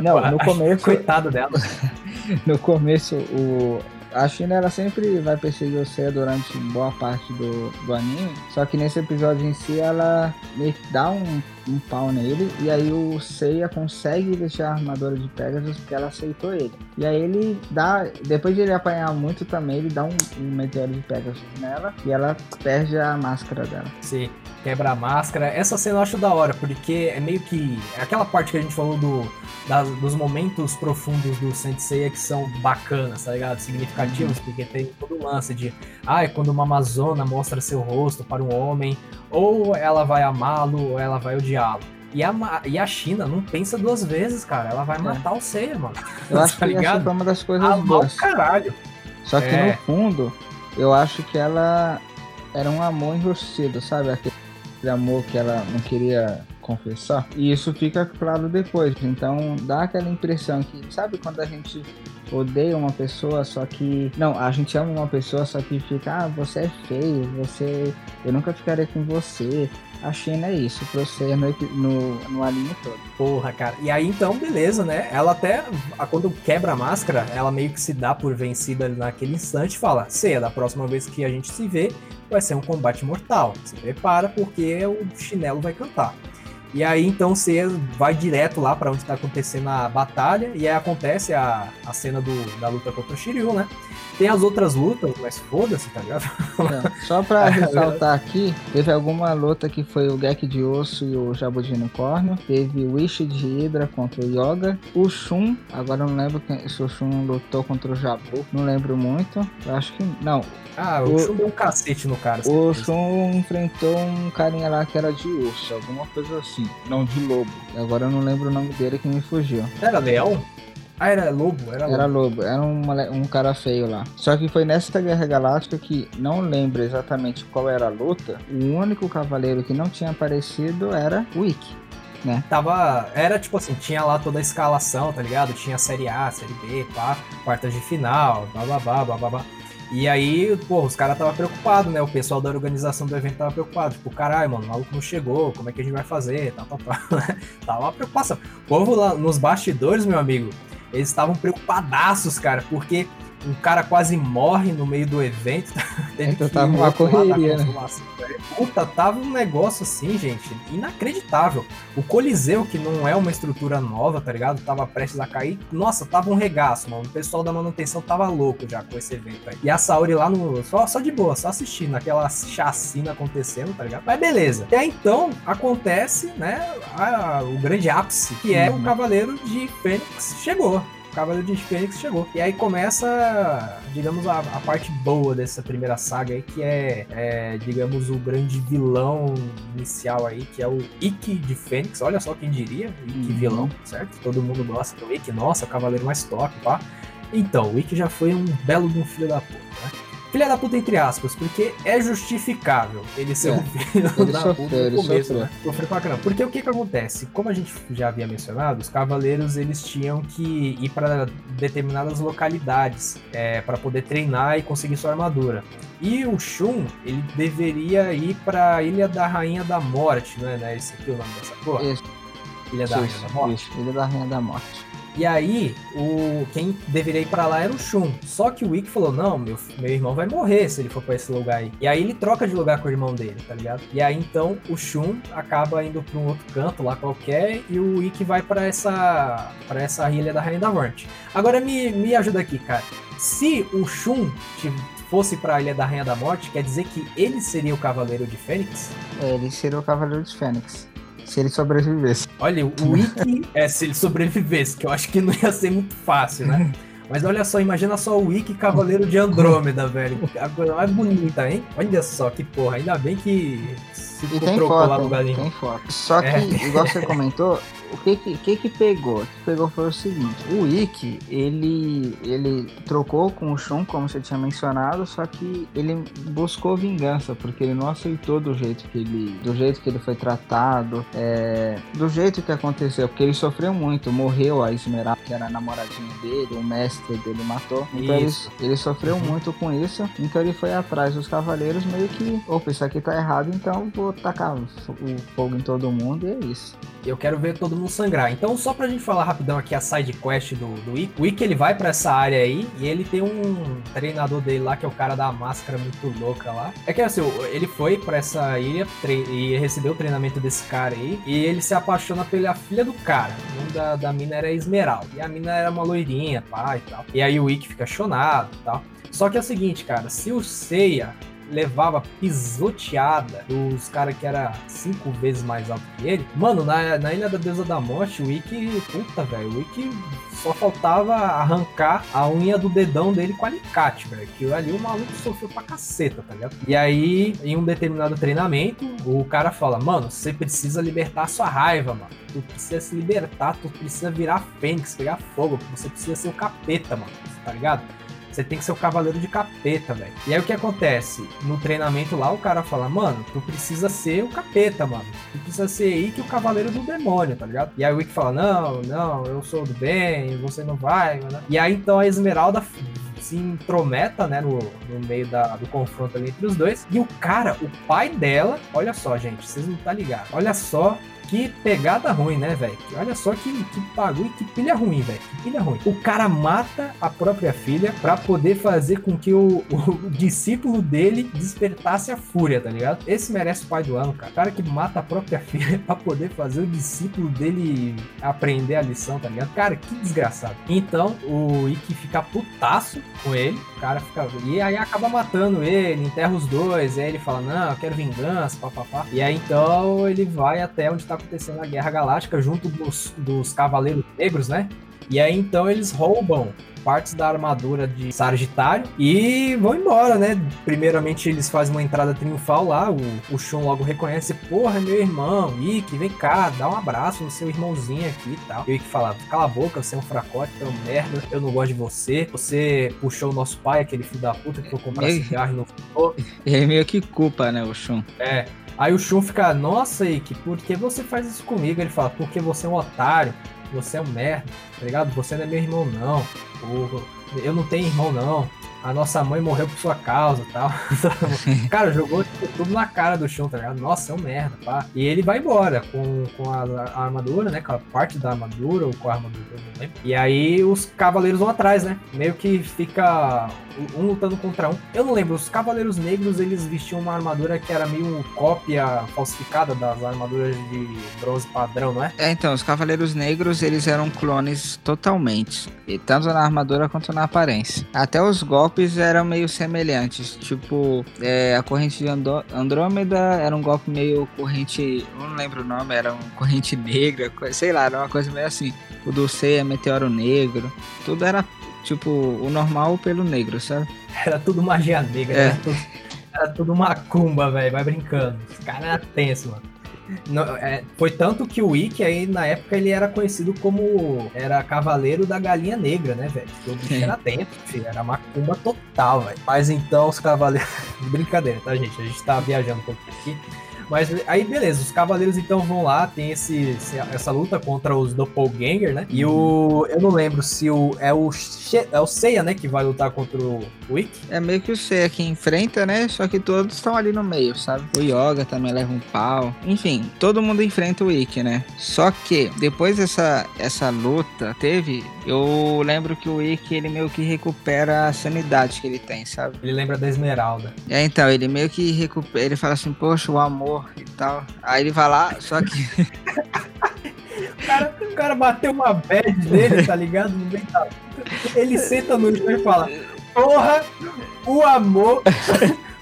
Não, no começo. Coitado dela. no começo, o, a China ela sempre vai perseguir o Seiya durante boa parte do, do anime, só que nesse episódio em si ela meio que dá um, um pau nele e aí o Seiya consegue deixar a armadura de Pegasus porque ela aceitou ele. E aí ele dá, depois de ele apanhar muito também, ele dá um, um meteoro de Pegasus nela e ela perde a máscara dela. Sim, quebra a máscara. Essa cena eu acho da hora, porque é meio que aquela parte que a gente falou do das, dos momentos profundos do Sensei que são bacanas, tá ligado? Significativos, uhum. porque tem todo o lance de, ah, é quando uma Amazona mostra seu rosto para um homem, ou ela vai amá-lo, ou ela vai odiá-lo. E a, e a China não pensa duas vezes, cara. Ela vai é. matar o Seiya, mano. Eu acho tá que ligado? essa foi uma das coisas Amar boas. caralho. Só que é. no fundo, eu acho que ela era um amor enrustido, sabe? Aquele amor que ela não queria confessar. E isso fica claro depois. Então dá aquela impressão que, sabe quando a gente odeia uma pessoa, só que. Não, a gente ama uma pessoa, só que fica, ah, você é feio, você. Eu nunca ficarei com você. A China é isso, pra você no, no, no anime todo. Porra, cara. E aí então, beleza, né? Ela até, quando quebra a máscara, ela meio que se dá por vencida naquele instante e fala: Ceia, da próxima vez que a gente se vê, vai ser um combate mortal. Se prepara, porque o chinelo vai cantar. E aí então você vai direto lá para onde está acontecendo a batalha e aí acontece a, a cena do, da luta contra o Shiryu, né? Tem as outras lutas, mas foda-se, tá ligado? Só pra ressaltar aqui, teve alguma luta que foi o Gek de Osso e o Jabu de Unicórnio. Teve o Wish de Hydra contra o Yoga. O Shun, agora eu não lembro quem, se o Shun lutou contra o Jabu. Não lembro muito. Eu acho que. Não. Ah, o, o Shun deu um cacete no cara. O Shun enfrentou um carinha lá que era de urso, alguma coisa assim. Não, de lobo. Agora eu não lembro o nome dele que me fugiu. Era leão? Ah, era lobo, era lobo. Era lobo, era um, um cara feio lá. Só que foi nessa Guerra Galáctica que não lembro exatamente qual era a luta. O único cavaleiro que não tinha aparecido era o Ikki. Né? Tava. Era tipo assim, tinha lá toda a escalação, tá ligado? Tinha série A, série B, pá, quartas de final, bababá, bababá. E aí, pô, os caras tava preocupado, né? O pessoal da organização do evento tava preocupado. Tipo, caralho, mano, o maluco não chegou, como é que a gente vai fazer? Tal, tal, tal. tava uma preocupação. O povo lá nos bastidores, meu amigo, eles estavam preocupadaços, cara, porque um cara quase morre no meio do evento. Teve então tava uma correria, né? Puta, tava um negócio assim, gente, inacreditável. O Coliseu, que não é uma estrutura nova, tá ligado? Tava prestes a cair. Nossa, tava um regaço, mano. O pessoal da manutenção tava louco já com esse evento aí. E a Saori lá no. Só, só de boa, só assistindo aquela chacina acontecendo, tá ligado? Mas beleza. E aí então acontece, né? A, o grande ápice, que é o Cavaleiro de Fênix chegou. O Cavaleiro de Fênix chegou. E aí começa, digamos, a, a, parte boa dessa primeira saga aí, que é, é, digamos, o grande vilão inicial aí, que é o Ikki de Fênix. Olha só quem diria, Ikki uhum. vilão, certo? Todo mundo gosta do Ikki, nossa, o cavaleiro mais top, pá. Então, o Ikki já foi um belo de um filho da puta, né? Filha da puta, entre aspas, porque é justificável ele ser é. um filho ele da puta no começo, né? Sofreu pra caramba. Porque o que que acontece? Como a gente já havia mencionado, os cavaleiros eles tinham que ir para determinadas localidades é, para poder treinar e conseguir sua armadura. E o Shun, ele deveria ir para a Ilha da Rainha da Morte, não é? Né? Esse aqui é o nome dessa porra? Isso. Ilha da isso, Rainha da Morte. Isso. Ilha da Rainha da Morte. E aí, o quem deveria ir para lá era o Shun. Só que o Wick falou: Não, meu, meu irmão vai morrer se ele for para esse lugar aí. E aí ele troca de lugar com o irmão dele, tá ligado? E aí então o Shun acaba indo para um outro canto lá qualquer e o Wick vai para essa para essa ilha da Rainha da Morte. Agora me, me ajuda aqui, cara. Se o Shun fosse para a Ilha da Rainha da Morte, quer dizer que ele seria o Cavaleiro de Fênix? Ele seria o Cavaleiro de Fênix. Se ele sobrevivesse. Olha, o Wiki é se ele sobrevivesse, que eu acho que não ia ser muito fácil, né? Mas olha só, imagina só o Wiki Cavaleiro de Andrômeda, velho. A coisa mais bonita, hein? Olha só que porra, ainda bem que se e tem foto, lá no galinho. Tem foto. Só que, é. igual você comentou, o que que, que que pegou? O que pegou foi o seguinte, o Ikki, ele, ele trocou com o Shun, como você tinha mencionado, só que ele buscou vingança, porque ele não aceitou do jeito que ele, do jeito que ele foi tratado, é, do jeito que aconteceu, porque ele sofreu muito, morreu a Esmeralda, que era a namoradinha dele, o mestre dele matou, então ele, ele, sofreu uhum. muito com isso, então ele foi atrás dos cavaleiros meio que, opa, isso aqui tá errado, então vou tacar o fogo em todo mundo e é isso. Eu quero ver todo mundo sangrar. Então, só pra gente falar rapidão aqui a side quest do, do Wick. O Wick ele vai para essa área aí e ele tem um treinador dele lá, que é o cara da máscara muito louca lá. É que assim, ele foi para essa ilha e recebeu o treinamento desse cara aí. E ele se apaixona pela filha do cara. O nome da, da mina era Esmeralda. E a mina era uma loirinha, pá e tal. E aí o Wick fica chonado e tal. Só que é o seguinte, cara, se o Seiya levava pisoteada dos caras que era cinco vezes mais alto que ele. Mano, na, na Ilha da Deusa da Morte, o Ikki, puta, velho, o Ikki só faltava arrancar a unha do dedão dele com alicate, velho. Que ali o maluco sofreu pra caceta, tá ligado? E aí, em um determinado treinamento, o cara fala: Mano, você precisa libertar a sua raiva, mano. Tu precisa se libertar, tu precisa virar fênix, pegar fogo. Você precisa ser o capeta, mano. Tá ligado? Você tem que ser o cavaleiro de capeta, velho. E aí o que acontece? No treinamento lá, o cara fala, mano, tu precisa ser o capeta, mano. Tu precisa ser aí que o cavaleiro do demônio, tá ligado? E aí o Wick fala, não, não, eu sou do bem, você não vai, mano. E aí então a Esmeralda se intrometa, né, no, no meio da, do confronto ali entre os dois. E o cara, o pai dela, olha só, gente, vocês não tá ligado. Olha só que pegada ruim, né, velho? Olha só que, que bagulho, que pilha ruim, velho. Que pilha ruim. O cara mata a própria filha para poder fazer com que o, o, discípulo dele despertasse a fúria, tá ligado? Esse merece o pai do ano, cara. O cara que mata a própria filha para poder fazer o discípulo dele aprender a lição, tá ligado? Cara, que desgraçado. Então, o Ikki fica putaço com ele. O cara fica. E aí acaba matando ele, enterra os dois. E aí ele fala: Não, eu quero vingança, papapá. E aí então ele vai até onde tá acontecendo a Guerra Galáctica junto dos, dos Cavaleiros Negros, né? E aí então eles roubam partes da armadura de Sagitário e vão embora, né? Primeiramente eles fazem uma entrada triunfal lá, o, o Shun logo reconhece, porra, meu irmão, Ikki, vem cá, dá um abraço no seu irmãozinho aqui e tal. E o Ikki fala, cala a boca, você é um fracote, você é um merda, eu não gosto de você, você puxou o nosso pai, aquele filho da puta que foi comprar cigarro e não ficou. E aí meio que culpa, né, o Shun. É, Aí o Shun fica, nossa, Ikki, por que você faz isso comigo? Ele fala, porque você é um otário, você é um merda, tá ligado? Você não é meu irmão, não. Eu não tenho irmão, não. A nossa mãe morreu por sua causa e tal. cara, jogou tipo, tudo na cara do Shun, tá ligado? Nossa, é um merda, pá. E ele vai embora com, com a, a armadura, né? Com a parte da armadura, ou com a armadura, não lembro. E aí os cavaleiros vão atrás, né? Meio que fica um lutando contra um. Eu não lembro, os Cavaleiros Negros eles vestiam uma armadura que era meio cópia falsificada das armaduras de bronze padrão, não é? É, então, os Cavaleiros Negros eles eram clones totalmente, e tanto na armadura quanto na aparência. Até os golpes eram meio semelhantes, tipo, é, a corrente de Andô Andrômeda era um golpe meio corrente, não lembro o nome, era uma corrente negra, sei lá, era uma coisa meio assim. O do é meteoro negro, tudo era Tipo, o normal pelo negro, sabe? Era tudo magia negra, é. era, tudo, era tudo macumba, velho. Vai brincando. Esse cara era tenso, mano. No, é, foi tanto que o Ikki aí na época ele era conhecido como era cavaleiro da galinha negra, né, velho? O bicho era dentro, filho, era macumba total, velho. Mas então os cavaleiros. Brincadeira, tá, gente? A gente tá viajando um pouquinho aqui. Mas aí, beleza, os cavaleiros então vão lá, tem esse, essa luta contra os Doppelganger, né? E o. Eu não lembro se o. É o, é o Seiya, né? Que vai lutar contra o Wick. É meio que o Seiya que enfrenta, né? Só que todos estão ali no meio, sabe? O Yoga também leva um pau. Enfim, todo mundo enfrenta o Wick, né? Só que depois dessa essa luta teve, eu lembro que o Wick ele meio que recupera a sanidade que ele tem, sabe? Ele lembra da Esmeralda. É, então, ele meio que recupera. Ele fala assim, poxa, o amor e tal. Aí ele vai lá, só que. o, cara, o cara bateu uma bad nele, tá ligado? No meio da... Ele senta no chão e fala: Porra, o amor.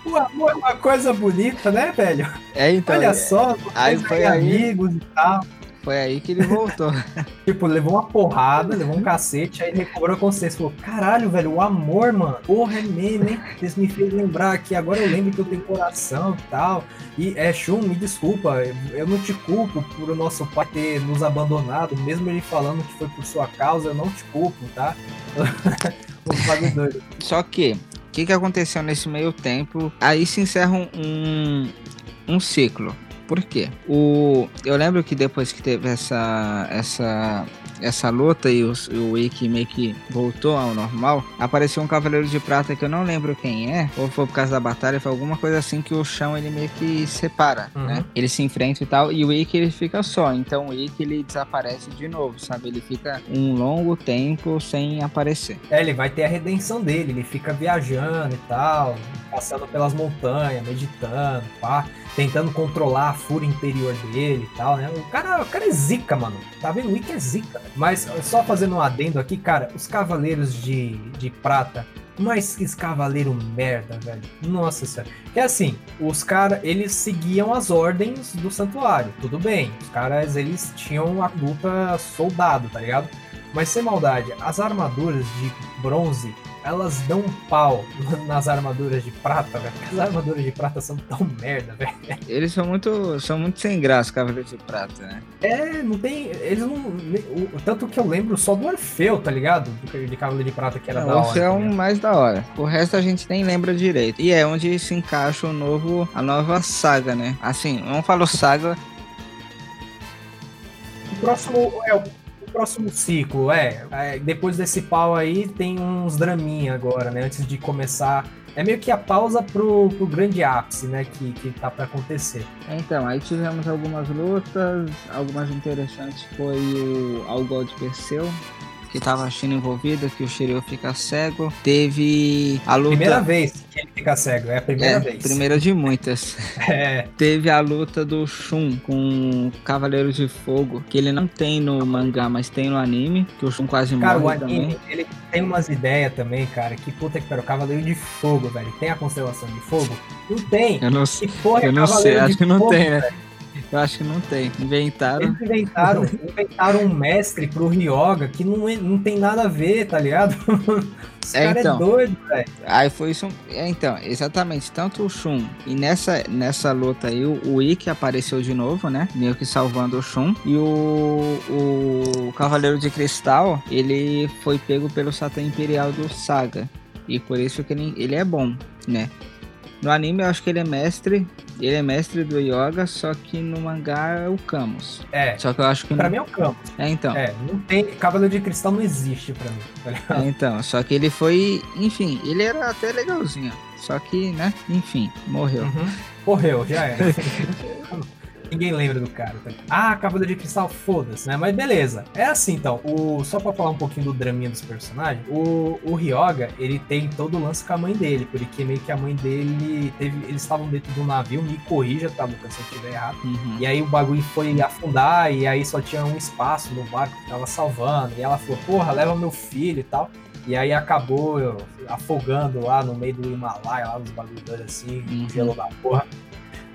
O amor é uma coisa bonita, né, velho? É, então. Olha só, aí foi amigos e tal. Foi aí que ele voltou. tipo, levou uma porrada, levou um cacete, aí recobrou a consciência. Falou, caralho, velho, o amor, mano. Porra, é mesmo, hein? Vocês me fez lembrar aqui, agora eu lembro que eu tenho coração e tal. E, é, Shun, me desculpa, eu não te culpo por o nosso pai ter nos abandonado, mesmo ele falando que foi por sua causa, eu não te culpo, tá? Só que, o que, que aconteceu nesse meio tempo? Aí se encerra um, um ciclo. Por quê? O, eu lembro que depois que teve essa, essa essa luta e o, o Ikki meio que voltou ao normal, apareceu um Cavaleiro de Prata que eu não lembro quem é, ou foi por causa da batalha, foi alguma coisa assim que o chão ele meio que separa, uhum. né? Ele se enfrenta e tal, e o Ikki ele fica só, então o Ikki ele desaparece de novo, sabe? Ele fica um longo tempo sem aparecer. É, ele vai ter a redenção dele, ele fica viajando e tal, passando pelas montanhas, meditando, pá, tentando controlar a fúria interior dele e tal, né? O cara, o cara é zica, mano. Tá vendo? O Ikki é zica. Mas só fazendo um adendo aqui, cara, os cavaleiros de, de prata mas que cavaleiro merda, velho. Nossa senhora. Que assim, os caras, eles seguiam as ordens do santuário. Tudo bem. Os caras, eles tinham a luta soldado, tá ligado? Mas sem maldade, as armaduras de bronze elas dão um pau nas armaduras de prata, velho. As armaduras de prata são tão merda, velho. Eles são muito, são muito sem graça, Cavaleiros de Prata, né? É, não tem. Eles não. O, tanto que eu lembro só do Orfeu, tá ligado? De Cavaleiro de Prata que era não, da hora. O Orfeu é o mais da hora. O resto a gente nem lembra direito. E é onde se encaixa o novo, a nova saga, né? Assim, não falo saga. O próximo é o próximo ciclo, é, é, Depois desse pau aí, tem uns draminha agora, né? Antes de começar. É meio que a pausa pro, pro grande ápice, né? Que, que tá pra acontecer. Então, aí tivemos algumas lutas. Algumas interessantes foi o Algol de Perseu, que tava a China envolvida, que o Shiryu fica cego. Teve a luta. Primeira vez que ele fica cego, é a primeira é, vez. Primeira de muitas. É. Teve a luta do Shun com Cavaleiros de Fogo, que ele não tem no mangá, mas tem no anime, que o Shun quase cara, morre o anime, também. Ele tem umas ideias também, cara, que puta que pariu. Cavaleiro de Fogo, velho. Tem a constelação de fogo? Não tem. Eu não, que porra eu não sei, acho que não fogo, tem, né? Velho? Eu acho que não tem. Inventaram. Eles inventaram, inventaram um mestre pro Ryoga que não, é, não tem nada a ver, tá ligado? Esse é, cara é então, é doido, velho. Aí foi isso. É, então, exatamente. Tanto o Shun e nessa, nessa luta aí, o, o Ikki apareceu de novo, né? Meio que salvando o Shun. E o, o Cavaleiro de Cristal, ele foi pego pelo Satã Imperial do Saga. E por isso que ele, ele é bom, né? No anime eu acho que ele é mestre. Ele é mestre do yoga, só que no mangá é o Camus. É. Só que eu acho que. Pra mim é o Camus. É, então. É, não tem. Cavaleiro de Cristal não existe pra mim. Tá ligado? É, então, só que ele foi. Enfim, ele era até legalzinho. Só que, né? Enfim, morreu. Uhum. Morreu, já era. Ninguém lembra do cara. Tá? Ah, Cavaleiro de Cristal, foda-se, né? Mas beleza. É assim então. O, só pra falar um pouquinho do draminha dos personagens, o, o Ryoga, ele tem todo o lance com a mãe dele, porque meio que a mãe dele teve. Eles estavam dentro do navio, me corrija, tá, Lucas, se eu estiver errado. Uhum. E aí o bagulho foi afundar, e aí só tinha um espaço no barco que tava salvando. E ela falou, porra, leva meu filho e tal. E aí acabou eu, afogando lá no meio do Himalaia, lá nos bagulhos assim, Uhum. gelo da porra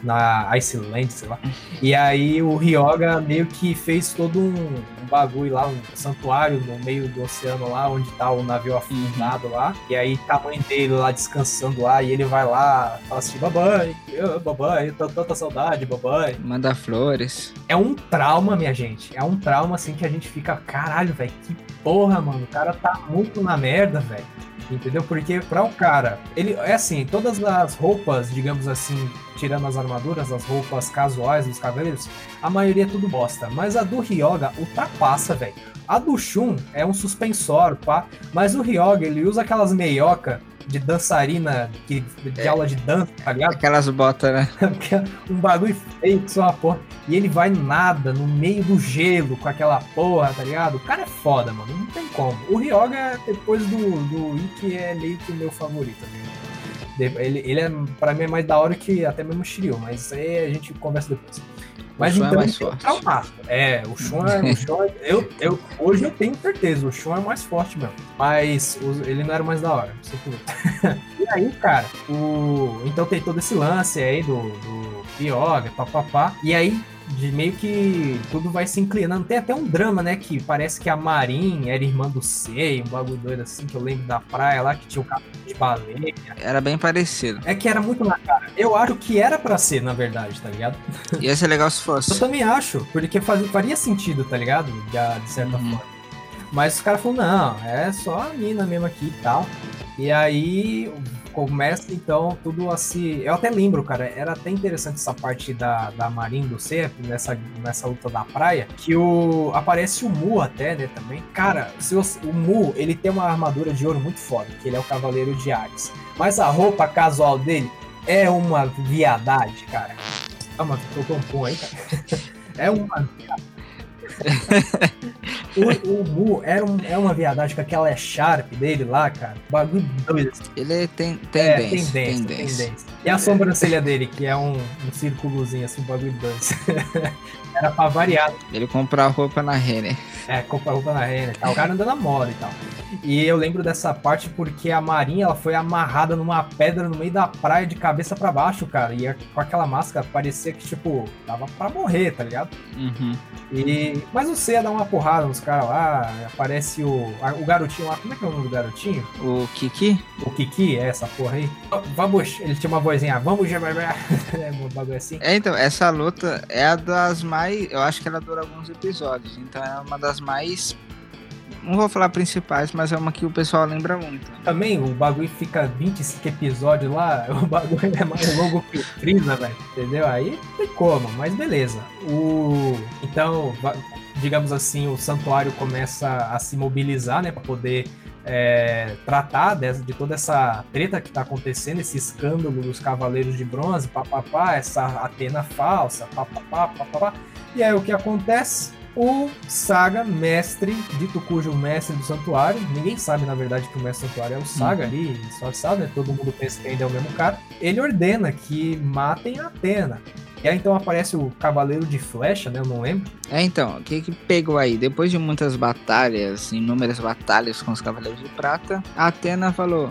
na Iceland, sei lá. E aí o Ryoga meio que fez todo um, um bagulho lá, um santuário no meio do oceano lá, onde tá o navio afundado lá. E aí tá a mãe dele lá descansando lá, e ele vai lá, fala assim, babai, babai, eu tô com tanta saudade, babai. Manda flores. É um trauma, minha gente. É um trauma assim que a gente fica, caralho, velho, que porra, mano. O cara tá muito na merda, velho. Entendeu? Porque para o cara, ele é assim, todas as roupas, digamos assim, tirando as armaduras, as roupas casuais dos cavaleiros, a maioria é tudo bosta. Mas a do Ryoga ultrapassa, velho. A do Shun é um suspensório, pá. Mas o Ryoga, ele usa aquelas meioca de dançarina, que, de É. aula de dança, tá ligado? Aquelas botas, né? É um bagulho feio que só uma porra. E ele vai nada no meio do gelo com aquela porra, tá ligado? O cara é foda, mano. Não tem como. O Ryoga, depois do, do Ikki, é meio que o meu favorito. Né? Ele, ele é, pra mim, é mais da hora que até mesmo o Shiryu, mas isso aí a gente conversa depois. Mas é então mais tem um forte. É, o Shun é. O Shun é- eu, eu, hoje eu tenho certeza, o Shun é mais forte mesmo. Mas ele não era mais da hora. e aí, cara, o. Então tem todo esse lance aí do, do Yoga, papapá. E aí, de meio que tudo vai se inclinando. Tem até um drama, né? Que parece que a Marin era irmã do Sei, um bagulho doido assim, que eu lembro da praia lá, que tinha o cabelo de baleia. Era bem parecido. É que era muito na cara. Eu acho que era pra ser, na verdade, tá ligado? Ia ser legal se Eu fosse. também acho, porque faz- faria sentido, tá ligado? De, de certa Uhum. forma. Mas os caras falaram, não, é só a mina mesmo aqui e tal. E aí começa então tudo a se. Eu até lembro, cara, era até interessante essa parte da, da Marin do Cep, nessa, nessa luta da praia, que o. Aparece o Mu até, né, também. Cara, se você- o Mu, ele tem uma armadura de ouro muito foda, que ele é o Cavaleiro de Ares. Mas a roupa casual dele é uma viadagem, cara. Calma, tocou um pum aí, cara. É uma. o, o Mu era um, é uma viadagem com aquela Sharp dele lá, cara. Bagulho doido. Ele tem É, tendência. tendência, tendência. tendência. E a sobrancelha dele, que é um, um círculozinho assim, bagulho doido. Era pra variar. Ele compra a roupa na Renner. É, compra roupa na e tal. O cara anda na moda e tal. E eu lembro dessa parte porque a Marinha ela foi amarrada numa pedra no meio da praia de cabeça pra baixo, cara. E com aquela máscara parecia que, tipo, tava pra morrer, tá ligado? Uhum. E... Mas o Seiya dá uma porrada nos caras lá, aparece o, o garotinho lá, como é que é o nome do garotinho? O Kiki? O Kiki, é essa porra aí? Vamos, ele tinha uma vozinha, vamos, é um bagulho assim. É, então, essa luta é a das mais. Eu acho que ela dura alguns episódios. Então é uma das mais. Não vou falar principais, mas é uma que o pessoal lembra muito. Também o bagulho fica 25 episódios lá, o bagulho é mais longo que o Freeza, velho. Entendeu? Aí tem como, mas beleza. O... Então, digamos assim, o santuário começa a se mobilizar, né, pra poder é, tratar dessa, de toda essa treta que tá acontecendo, esse escândalo dos Cavaleiros de Bronze, papapá, essa Atena falsa, papapá, papapá. E aí o que acontece? O Saga, mestre, dito cujo mestre do santuário, ninguém sabe na verdade que o mestre do santuário é o Saga ali, só sabe, né? Todo mundo pensa que ainda é o mesmo cara. Ele ordena que matem a Atena. E aí então aparece o Cavaleiro de Flecha, né? Eu não lembro. É, então, o que que pegou aí? Depois de muitas batalhas, inúmeras batalhas com os Cavaleiros de Prata, a Atena falou: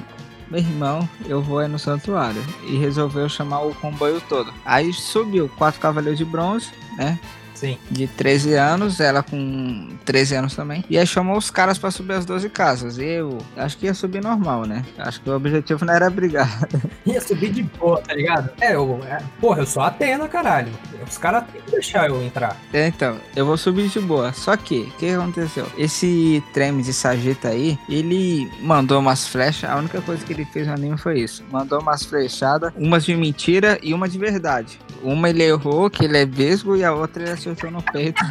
Meu irmão, eu vou é no santuário. E resolveu chamar o comboio todo. Aí subiu quatro Cavaleiros de Bronze, né? Sim. De 13 anos, ela com 13 anos também. E aí chamou os caras pra subir as 12 casas. E eu acho que ia subir normal, né? Acho que o objetivo não era brigar. Ia subir de boa, tá ligado? É, eu, é, porra, eu sou Atena, caralho. Os caras têm que deixar eu entrar. É, então, eu vou subir de boa. Só que, o que aconteceu? Esse treme de Sagita aí, ele mandou umas flechas. A única coisa que ele fez no anime foi isso. Mandou umas flechadas, umas de mentira e uma de verdade. Uma ele errou, que ele é vesgo, e a outra ele acertou no peito.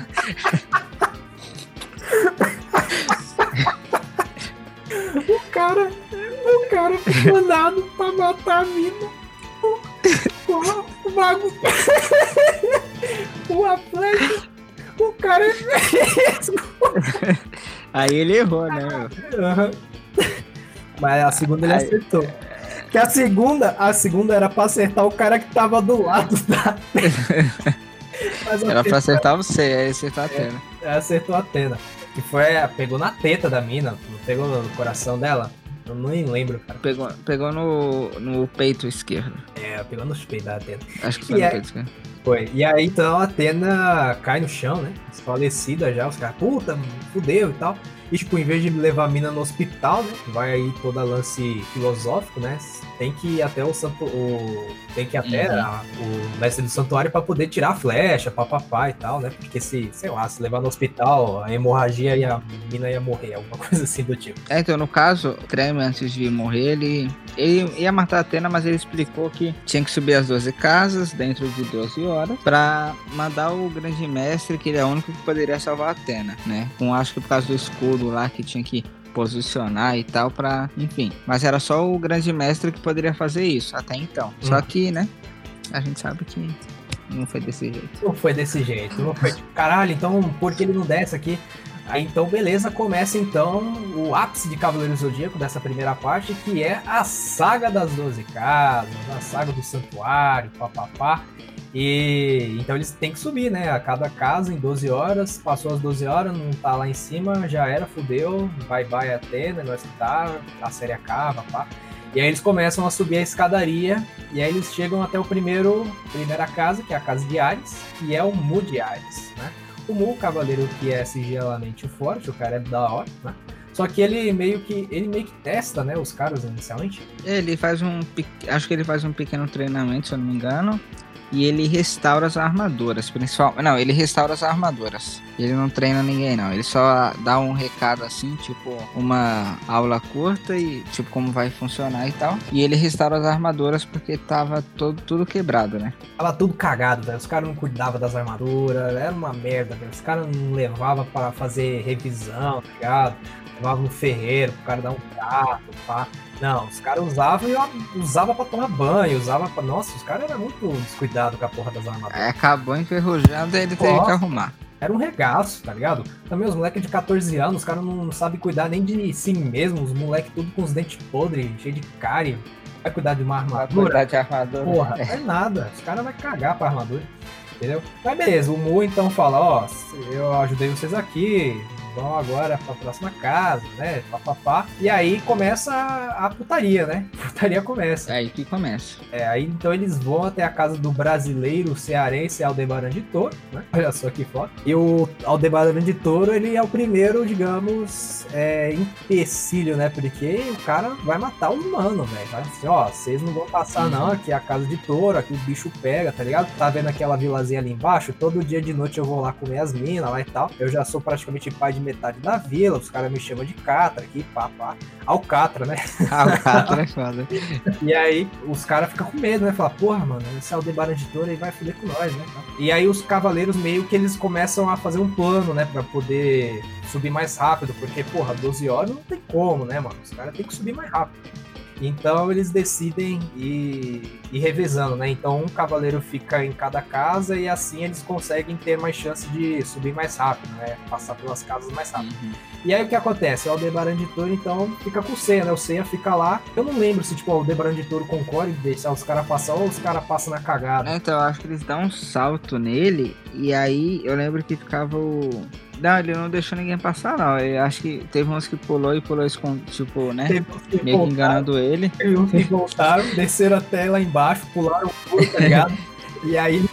O cara, o cara foi mandado pra matar a mina. Porra, o bagulho. Uma flecha. O cara é mesmo. Aí ele errou, né? Aham. Mas a segunda ele Aí- acertou. Que a segunda, a segunda era pra acertar o cara que tava do lado da. Mas Era pra acertar você, aí acertar a Atena. acertou a Atena. Que foi, pegou na teta da mina, pegou no coração dela. Eu nem lembro, cara. Pegou, pegou no, no peito esquerdo. É, pegou nos peitos da Atena. Acho que E foi no é- peito esquerdo. Foi. E aí então a Atena cai no chão, né? Desfalecida já, os caras, puta, fudeu e tal. E tipo, em vez de levar a mina no hospital, né? Vai aí toda lance filosófico, né? Tem que ir até o santo. O, tem que ir até Uhum. a- o mestre do santuário pra poder tirar a flecha, papapá e tal, né? Porque se, sei lá, se levar no hospital, a hemorragia e a mina ia morrer, alguma coisa assim do tipo. É, então, no caso, o Treme, antes de morrer, ele, ele ia matar a Atena, mas ele explicou que tinha que subir as 12 casas dentro de 12 horas pra mandar o grande mestre, que ele é o único que poderia salvar a Atena, né? Com, acho que por causa do escudo lá que tinha que posicionar e tal pra, enfim. Mas era só o grande mestre que poderia fazer isso, até então. Só Hum. que, né, a gente sabe que não foi desse jeito. Não foi desse jeito. Não foi tipo, caralho, então por que ele não desce aqui? Aí então, beleza, começa então o ápice de Cavaleiro Zodíaco dessa primeira parte, que é a saga das 12 casas, a saga do santuário, papapá. E então eles têm que subir, né? A cada casa em 12 horas, passou as 12 horas, não tá lá em cima, já era, fudeu, bye bye Atena, nós que tá, a série acaba, pá. E aí eles começam a subir a escadaria e aí eles chegam até o primeiro primeira casa, que é a casa de Ares, que é o Mu de Ares, né? O Mu, o cavaleiro que é sigiladamente forte, o cara é da hora, né? Só que ele meio que ele meio que testa, né, os caras inicialmente. Ele faz um. Acho que ele faz um pequeno treinamento, se eu não me engano. E ele restaura as armaduras. Principal... Não, ele restaura as armaduras. Ele não treina ninguém, não. Ele só dá um recado assim, tipo, uma aula curta e, tipo, como vai funcionar e tal. E ele restaura as armaduras porque tava todo, tudo quebrado, né? Tava tudo cagado, velho. Os caras não cuidavam das armaduras, era uma merda, velho. Os caras não levavam pra fazer revisão, tá ligado? Levavam no ferreiro pro cara dar um prato, pá. Não, os caras usavam e usava pra tomar banho, usava pra. Nossa, os caras eram muito descuidados com a porra das armaduras. Aí acabou enferrujando e ele teve que arrumar. Era um regaço, tá ligado? Também os moleques de 14 anos, os caras não, não sabem cuidar nem de si mesmo, os moleques tudo com os dentes podres, cheio de cárie. Vai cuidar de uma armadura? de armadura. Porra, não é nada. Os caras vão cagar pra armadura. Entendeu? Mas beleza, o Mu então fala, ó, eu ajudei vocês aqui, vão agora pra próxima casa, né? Papapá. E aí começa a, putaria, né? A putaria começa. É aí que começa. É, aí então eles vão até a casa do brasileiro cearense Aldebaran de Toro, né? Olha só que foda. E o Aldebaran de Toro, ele é o primeiro, digamos, é, empecilho, né? Porque o cara vai matar os humanos, velho. Vai assim, ó, vocês não vão passar não, aqui é a casa de touro, aqui o bicho pega, tá ligado? Tá vendo aquela vilazinha ali embaixo? Todo dia de noite eu vou lá comer as minas lá e tal. Eu já sou praticamente pai de metade da vila, os caras me chamam de Catra aqui, pá, pá. Alcatra, né? Ah, o Catra é foda. E aí os caras ficam com medo, né? Fala, porra, mano, esse Aldebaran de Touro aí vai foder com nós, né? E aí os cavaleiros meio que eles começam a fazer um plano, né? Pra poder subir mais rápido, porque, porra, 12 horas não tem como, né, mano? Os caras têm que subir mais rápido. Então eles decidem ir, ir revezando, né? Então um cavaleiro fica em cada casa e assim eles conseguem ter mais chance de subir mais rápido, né? Passar pelas casas mais rápido. Uhum. E aí o que acontece? O Aldebaran de Touro, então, fica com o Seiya, né? O Seiya fica lá. Eu não lembro se, tipo, o Aldebaran de Touro concorda em deixar os caras passar ou os caras passam na cagada. É, Então, eu acho que eles dão um salto nele e aí eu lembro que ficava o. Não, ele não deixou ninguém passar, não. Eu acho que teve uns que pulou e pulou escondido, tipo, né? Teve uns que Meio que voltaram, enganando ele. teve uns que voltaram, desceram até lá embaixo, pularam o muro, tá ligado? E aí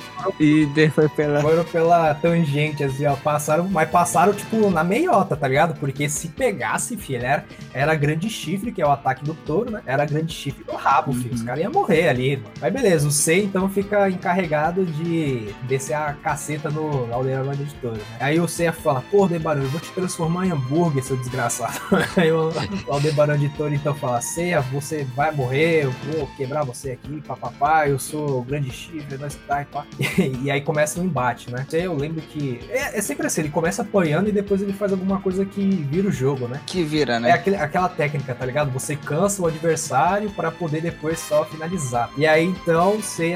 E foi pela. foram pela tangente, assim, ó. Passaram, mas passaram, tipo, na meiota, tá ligado? Porque se pegasse, filho, era, era grande chifre, que é o ataque do touro, né? Era grande chifre do rabo, filho. Os Uhum. caras iam morrer ali. mano. Mas beleza, o Sei, então, fica encarregado de descer a caceta no Aldeirão de touro, né? Aí o Sei fala, pô, Aldebaran, eu vou te transformar em hambúrguer, seu desgraçado. Aí o, o Aldebaran de touro, então, fala, Ceia, você vai morrer, eu vou quebrar você aqui, papapá, eu sou o grande chifre, nós tá, e pá. E aí começa um embate, né? Eu lembro que. É, é sempre assim, ele começa apanhando e depois ele faz alguma coisa que vira o jogo, né? Que vira, É né? aquele- aquela técnica, tá ligado? Você cansa o adversário pra poder depois só finalizar. E aí então você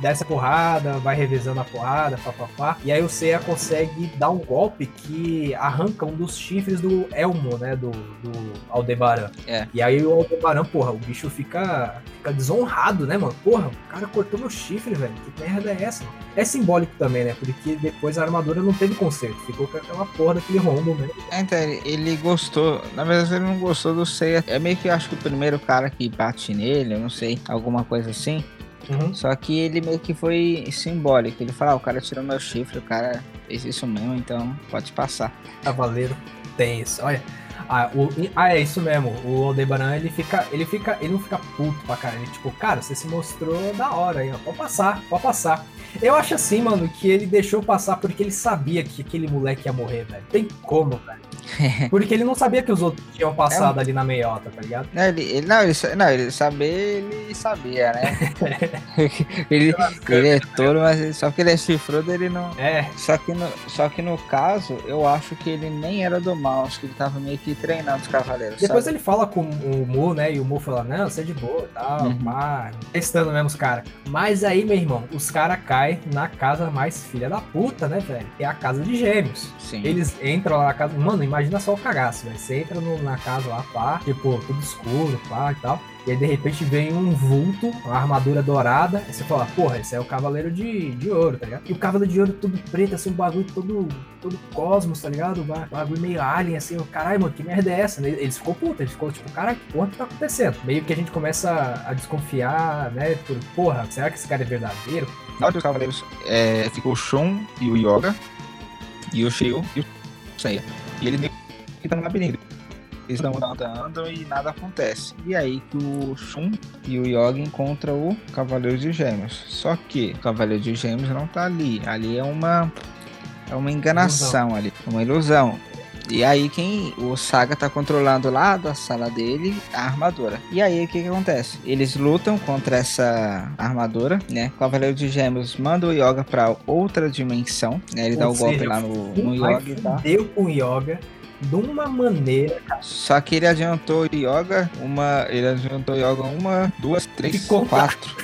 dá essa porrada, vai revezando a porrada, papapá. E aí o Seiya consegue dar um golpe que arranca um dos chifres do Elmo, né? Do, do Aldebaran. É. E aí o Aldebaran, porra, o bicho fica, fica desonrado, né, mano? Porra, o cara cortou meu chifre, velho. Que merda é essa, mano? É simbólico também, né? Porque depois a armadura não teve conserto. Ficou com aquela porra daquele rombo mesmo. Então, ele- ele gostou. Na verdade, ele não gostou do Seiya. É meio que eu acho que o primeiro cara que bate nele, eu não sei, alguma coisa assim. Uhum. Só que ele meio que foi simbólico. Ele falou: ah, o cara tirou meu chifre, o cara fez isso mesmo, então pode passar. Cavaleiro tenso. Olha. Ah, o- ah, é isso mesmo. O Aldebaran, ele fica. Ele fica. Ele não fica puto pra caralho. Ele, tipo, cara, você se mostrou da hora aí, ó. Pode passar, pode passar. Eu acho assim, mano, que ele deixou passar porque ele sabia que aquele moleque ia morrer, velho. Tem como, velho. Porque ele não sabia que os outros tinham passado ali na meiota, tá ligado? Não, ele, ele- não, ele, não, ele saber, ele sabia, né? ele, ele é touro, mas ele- só que ele é chifrudo, ele não. É, Só que, no, só que no caso, eu acho que ele nem era do mal, acho que ele tava meio que treinando os cavaleiros. Depois sabe? ele fala com o Mu, né? E o Mu fala, não, você é de boa e tal, Uhum. pá. Testando mesmo os caras. Mas aí, meu irmão, os caras caem na casa mais filha da puta, né, velho? É a casa de gêmeos. Sim. Eles entram lá na casa. Mano, imagina só o cagaço, velho. Você entra no- na casa lá, pá, tipo, tudo escuro, pá e tal. E aí, de repente, vem um vulto, uma armadura dourada. Aí você fala, porra, esse é o Cavaleiro de, de Ouro, tá ligado? E o Cavaleiro de Ouro tudo preto, assim, um bagulho todo, todo cosmos, tá ligado? Um ba- bagulho meio alien, assim. o Caralho, mano, que merda é essa? Eles ficou puto, eles ficou tipo, cara, que porra que tá acontecendo? Meio que a gente começa a, desconfiar, né? Por, porra, será que esse cara é verdadeiro? Na hora dos cavaleiros é, ficou o Shun e o Yoga, e o Shio e o Seiya. E ele meio que tá no labirinto. Eles estão andando, andam e nada acontece. E aí que o Shun e o Yoga encontram o Cavaleiro de Gêmeos. Só que o Cavaleiro de Gêmeos não tá ali. Ali é uma é uma enganação ali, uma ilusão. E aí quem o Saga tá controlando lá da sala dele a armadura. E aí o que que acontece? Eles lutam contra essa armadura, né? O Cavaleiro de Gêmeos manda o Yoga pra outra dimensão, né? Ele dá Ou o golpe lá no, no Yoga e tá. fudeu com o Yoga de uma maneira. Só que ele adiantou Yoga uma, ele adiantou Yoga uma, duas, três, Ficou quatro,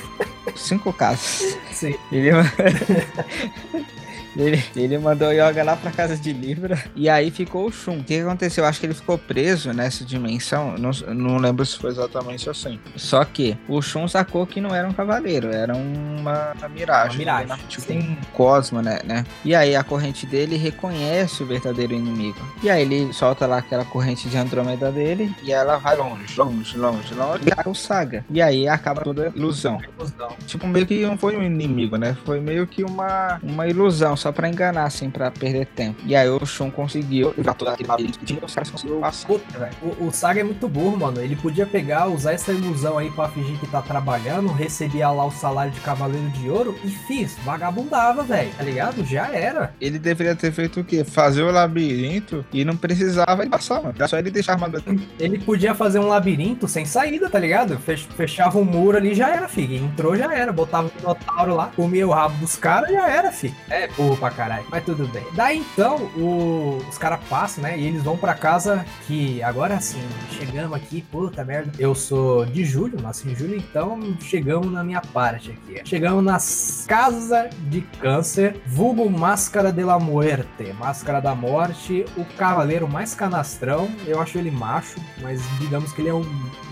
cinco casas. Assim, Ele, ele, ele mandou o Yoga lá pra casa de Libra. E aí ficou o Shun. O que aconteceu? Eu acho que ele ficou preso nessa dimensão. Não, não lembro se foi exatamente assim. Só que o Shun sacou que não era um cavaleiro, era uma, miragem. Uma miragem, né? Tipo sim. um cosmo, né, né? E aí a corrente dele reconhece o verdadeiro inimigo. E aí ele solta lá aquela corrente de Andrômeda dele. E ela vai longe, longe, longe, longe. E acaba o Saga. E aí acaba toda a ilusão. ilusão. Tipo, meio que não foi um inimigo, né? Foi meio que uma, uma ilusão, só pra enganar, assim, pra perder tempo. E aí o Shun conseguiu levar todo aquele labirinto que tinha, os caras conseguiram passar. Puta, velho. O, o Saga é muito burro, mano. Ele podia pegar, usar essa ilusão aí pra fingir que tá trabalhando, recebia lá o salário de Cavaleiro de Ouro e fiz, vagabundava, velho. Tá ligado? Já era. Ele deveria ter feito o quê? Fazer o labirinto e não precisava ele passar, mano. Era só ele deixar a armadura. Ele podia fazer um labirinto sem saída, tá ligado? Fech- Fechava um muro ali já era, filho. Entrou já era. Botava o Minotauro lá, comia o rabo dos caras já era, filho. É burro pra caralho. Mas tudo bem. Daí então, o- os caras passam, né? E eles vão pra casa que agora sim, chegamos aqui, puta merda. Eu sou de julho, nasci em julho, então chegamos na minha parte aqui. Chegamos nas casas de câncer, vulgo Máscara de la Muerte, Máscara da Morte, o cavaleiro mais canastrão. Eu acho ele macho, mas digamos que ele é um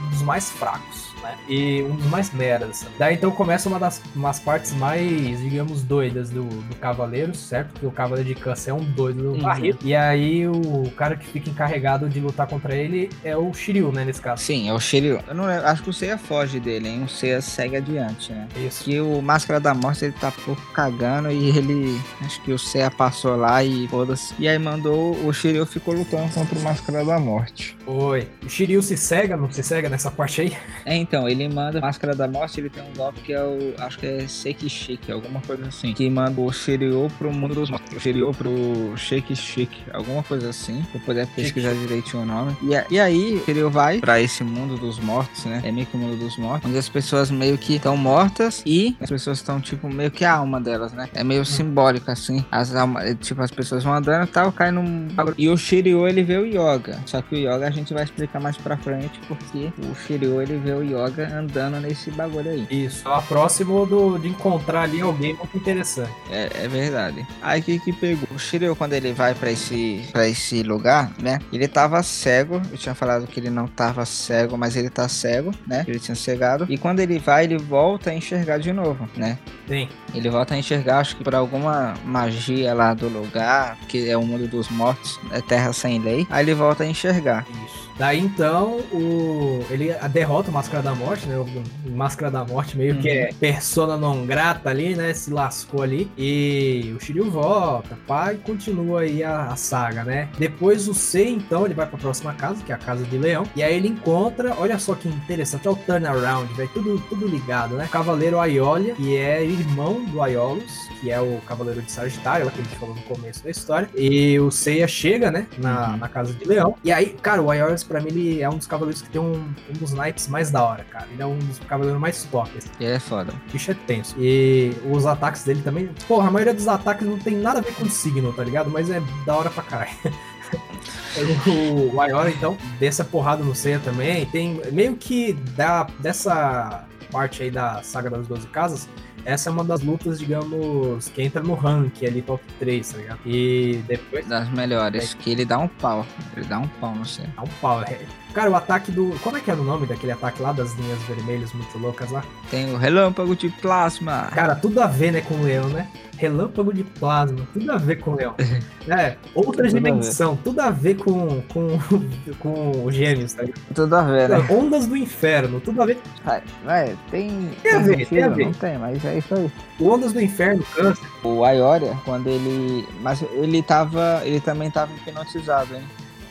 dos mais fracos. Né? E um dos mais merdas. Daí então começa uma das umas partes mais, digamos, doidas do, do Cavaleiro, certo? Que o cavaleiro de câncer é um doido no barril. E aí o cara que fica encarregado de lutar contra ele é o Shiryu, né, nesse caso. Sim, é o Shiryu. Eu não acho que o Seiya foge dele, hein? O Seiya segue adiante, né? Isso. Que o Máscara da Morte ele tá pouco cagando e ele. Acho que o Seiya passou lá e foda-se. E aí mandou. O Shiryu ficou lutando contra o Máscara da Morte. Oi. O Shiryu se cega, não se cega nessa parte aí? É, então, ele manda. Máscara da Morte, ele tem um golpe que é o. Acho que é Shake Shake, alguma coisa assim. Que manda o Shiryu pro mundo dos mortos. O Shiryu pro Shake Shake, alguma coisa assim. Pra poder pesquisar direitinho o nome. E, e aí, o Shiryu vai pra esse mundo dos mortos, né? É meio que o mundo dos mortos. Onde as pessoas meio que estão mortas e as pessoas estão, tipo, meio que a alma delas, né? É meio simbólico, assim. As almas, tipo, as pessoas vão andando e tal, cai num. E o Shiryu, ele vê o Yoga. Só que o Yoga a gente vai explicar mais pra frente, porque o Shiryu, ele vê o Yoga andando nesse bagulho aí. Isso. É próximo do, de encontrar ali alguém muito interessante. É, é verdade. Aí o que que pegou? O Shiryu, quando ele vai pra esse, pra esse lugar, né? Ele tava cego. Eu tinha falado que ele não tava cego, mas ele tá cego, né? Ele tinha cegado. E quando ele vai, ele volta a enxergar de novo, né? Sim. Ele volta a enxergar, acho que por alguma magia lá do lugar, que é o mundo dos mortos, é terra sem lei. Aí ele volta a enxergar. Isso. Daí então, o... ele derrota o Máscara da Morte, né? O Máscara da Morte meio que é persona non grata ali, né? Se lascou ali. E o Shiryu volta, pá, e continua aí a, a saga, né? Depois o Sei, então, ele vai pra próxima casa, que é a Casa de Leão. E aí ele encontra, olha só que interessante, é o turnaround, velho. Tudo, tudo ligado, né? Cavaleiro Aiolia, que é irmão do Aiolus, que é o Cavaleiro de Sagitário, que a gente falou no começo da história. E o Seiya chega, né? Na, Uhum. na Casa de Leão. E aí, cara, o Aiolus, pra mim, ele é um dos cavaleiros que tem um, um dos naipes mais da hora, cara. Ele é um dos cavaleiros mais. Assim. Ele é foda. O bicho é tenso. E os ataques dele também. Porra, a maioria dos ataques não tem nada a ver com signo, tá ligado? Mas é da hora pra caralho. o, Ayora, então, dessa porrada no Seiya também. Tem meio que da, dessa parte aí da saga das 12 casas. Essa é uma das lutas, digamos, que entra no rank ali, top 3, tá ligado? E depois Das melhores. Que ele dá um pau. Ele dá um pau, não sei. dá um pau. É- Cara, o ataque do. Como é que era o nome daquele ataque lá das linhas vermelhas muito loucas lá? Tem o relâmpago de plasma. Cara, tudo a ver, né, com o leão, né? Relâmpago de plasma, tudo a ver com o leão. É, outra Tudo a ver. dimensão, tudo a ver com, com, com os gêmeos, tá ligado? Tudo a ver, né? Ondas do inferno, tudo a ver. Vai, vai, tem. Tem a ver, tem a ver. Não tem, mas é isso aí. Ondas do inferno, câncer. O Aioria, quando ele. Mas ele tava. Ele também tava hipnotizado, hein?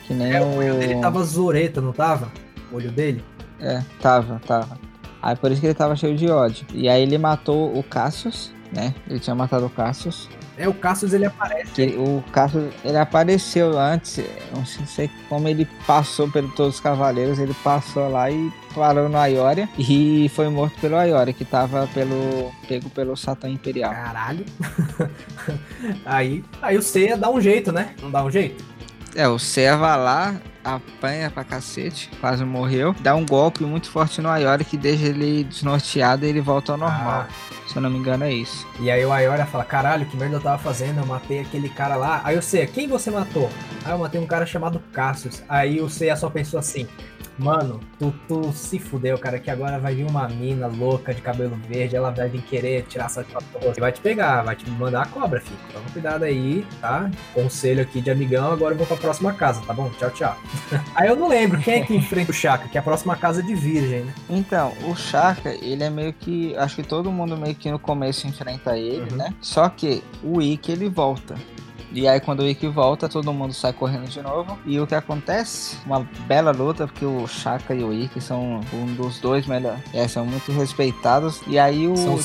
Que nem É, o. o olho dele tava zoreta, não tava? O olho dele? É, tava, tava. Aí por isso que ele tava cheio de ódio. E aí ele matou o Cassius, né? Ele tinha matado o Cassius. É, o Cassius ele aparece. Ele- o Cassius, ele apareceu antes. Não sei como ele passou pelos todos os cavaleiros. Ele passou lá e parou no Aioria. E foi morto pelo Aioria, que tava pelo, pego pelo Satã Imperial. Caralho. aí, aí o Seiya dá um jeito, né? Não dá um jeito? É, o Seiya vai lá, apanha pra cacete, quase morreu. Dá um golpe muito forte no Aioria que deixa ele desnorteado e ele volta ao normal. Ah, Se eu não me engano, é isso. E aí o Ayora fala, caralho, que merda eu tava fazendo? Eu matei aquele cara lá. Aí o Seiya, quem você matou? Aí eu matei um cara chamado Cassius. Aí o Seiya só pensou assim, mano, tu, tu se fudeu, cara, que agora vai vir uma mina louca de cabelo verde, ela vai vir querer tirar satisfação. E vai te pegar, vai te mandar a cobra, filho. Toma cuidado aí, tá? Conselho aqui de amigão, agora eu vou pra próxima casa, tá bom? Tchau, tchau. aí eu não lembro, quem é que enfrenta o Chaka? Que é a próxima casa de virgem, né? Então, o Shaka, ele é meio que. Acho que todo mundo meio que no começo enfrenta ele, Uhum. né? Só que o Ikki ele volta. E aí quando o Ikki volta, todo mundo sai correndo de novo. E o que acontece? Uma bela luta, porque o Shaka e o Ikki são um dos dois melhores. É, são muito respeitados. E aí o São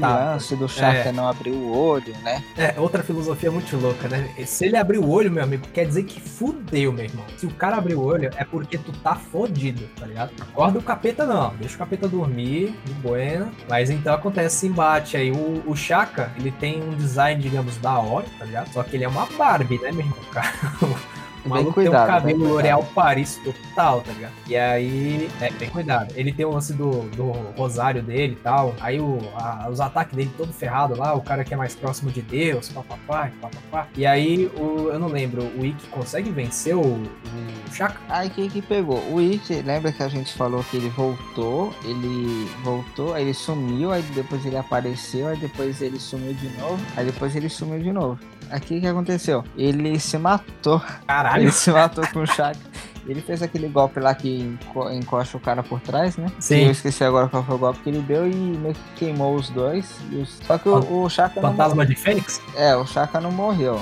lance do Shaka É. não abrir o olho, né? É, outra filosofia muito louca, né? Se ele abrir o olho, meu amigo, quer dizer que fudeu, meu irmão. Se o cara abrir o olho, é porque tu tá fodido, tá ligado? Acorda o capeta não, deixa o capeta dormir, de buena. Mas então acontece esse embate aí. O, o Shaka, ele tem um design, digamos, da hora, tá ligado? Só que ele é uma Barbie, né, meu irmão? O maluco cuidado, tem um cabelo L'Oreal Paris total, tá ligado? E aí, é, bem cuidado. Ele tem o lance do, do rosário dele e tal. Aí o, a, os ataques dele todo ferrado lá, o cara que é mais próximo de Deus, papapá, papapá. E aí, o, eu não lembro, o Ikki consegue vencer o, o Shaka? Aí quem que pegou? O Ikki, lembra que a gente falou que ele voltou, ele voltou, aí ele sumiu, aí depois ele apareceu, aí depois ele sumiu de novo, aí depois ele sumiu de novo. Aqui o que aconteceu? Ele se matou. Caralho. Ele se matou com o Shaq. Ele fez aquele golpe lá que encosta o cara por trás, né? Sim. E eu esqueci agora qual foi o golpe que ele deu e meio que queimou os dois. Os... Só que o, o Shaka Fantasma de Fênix? É, o Shaka não morreu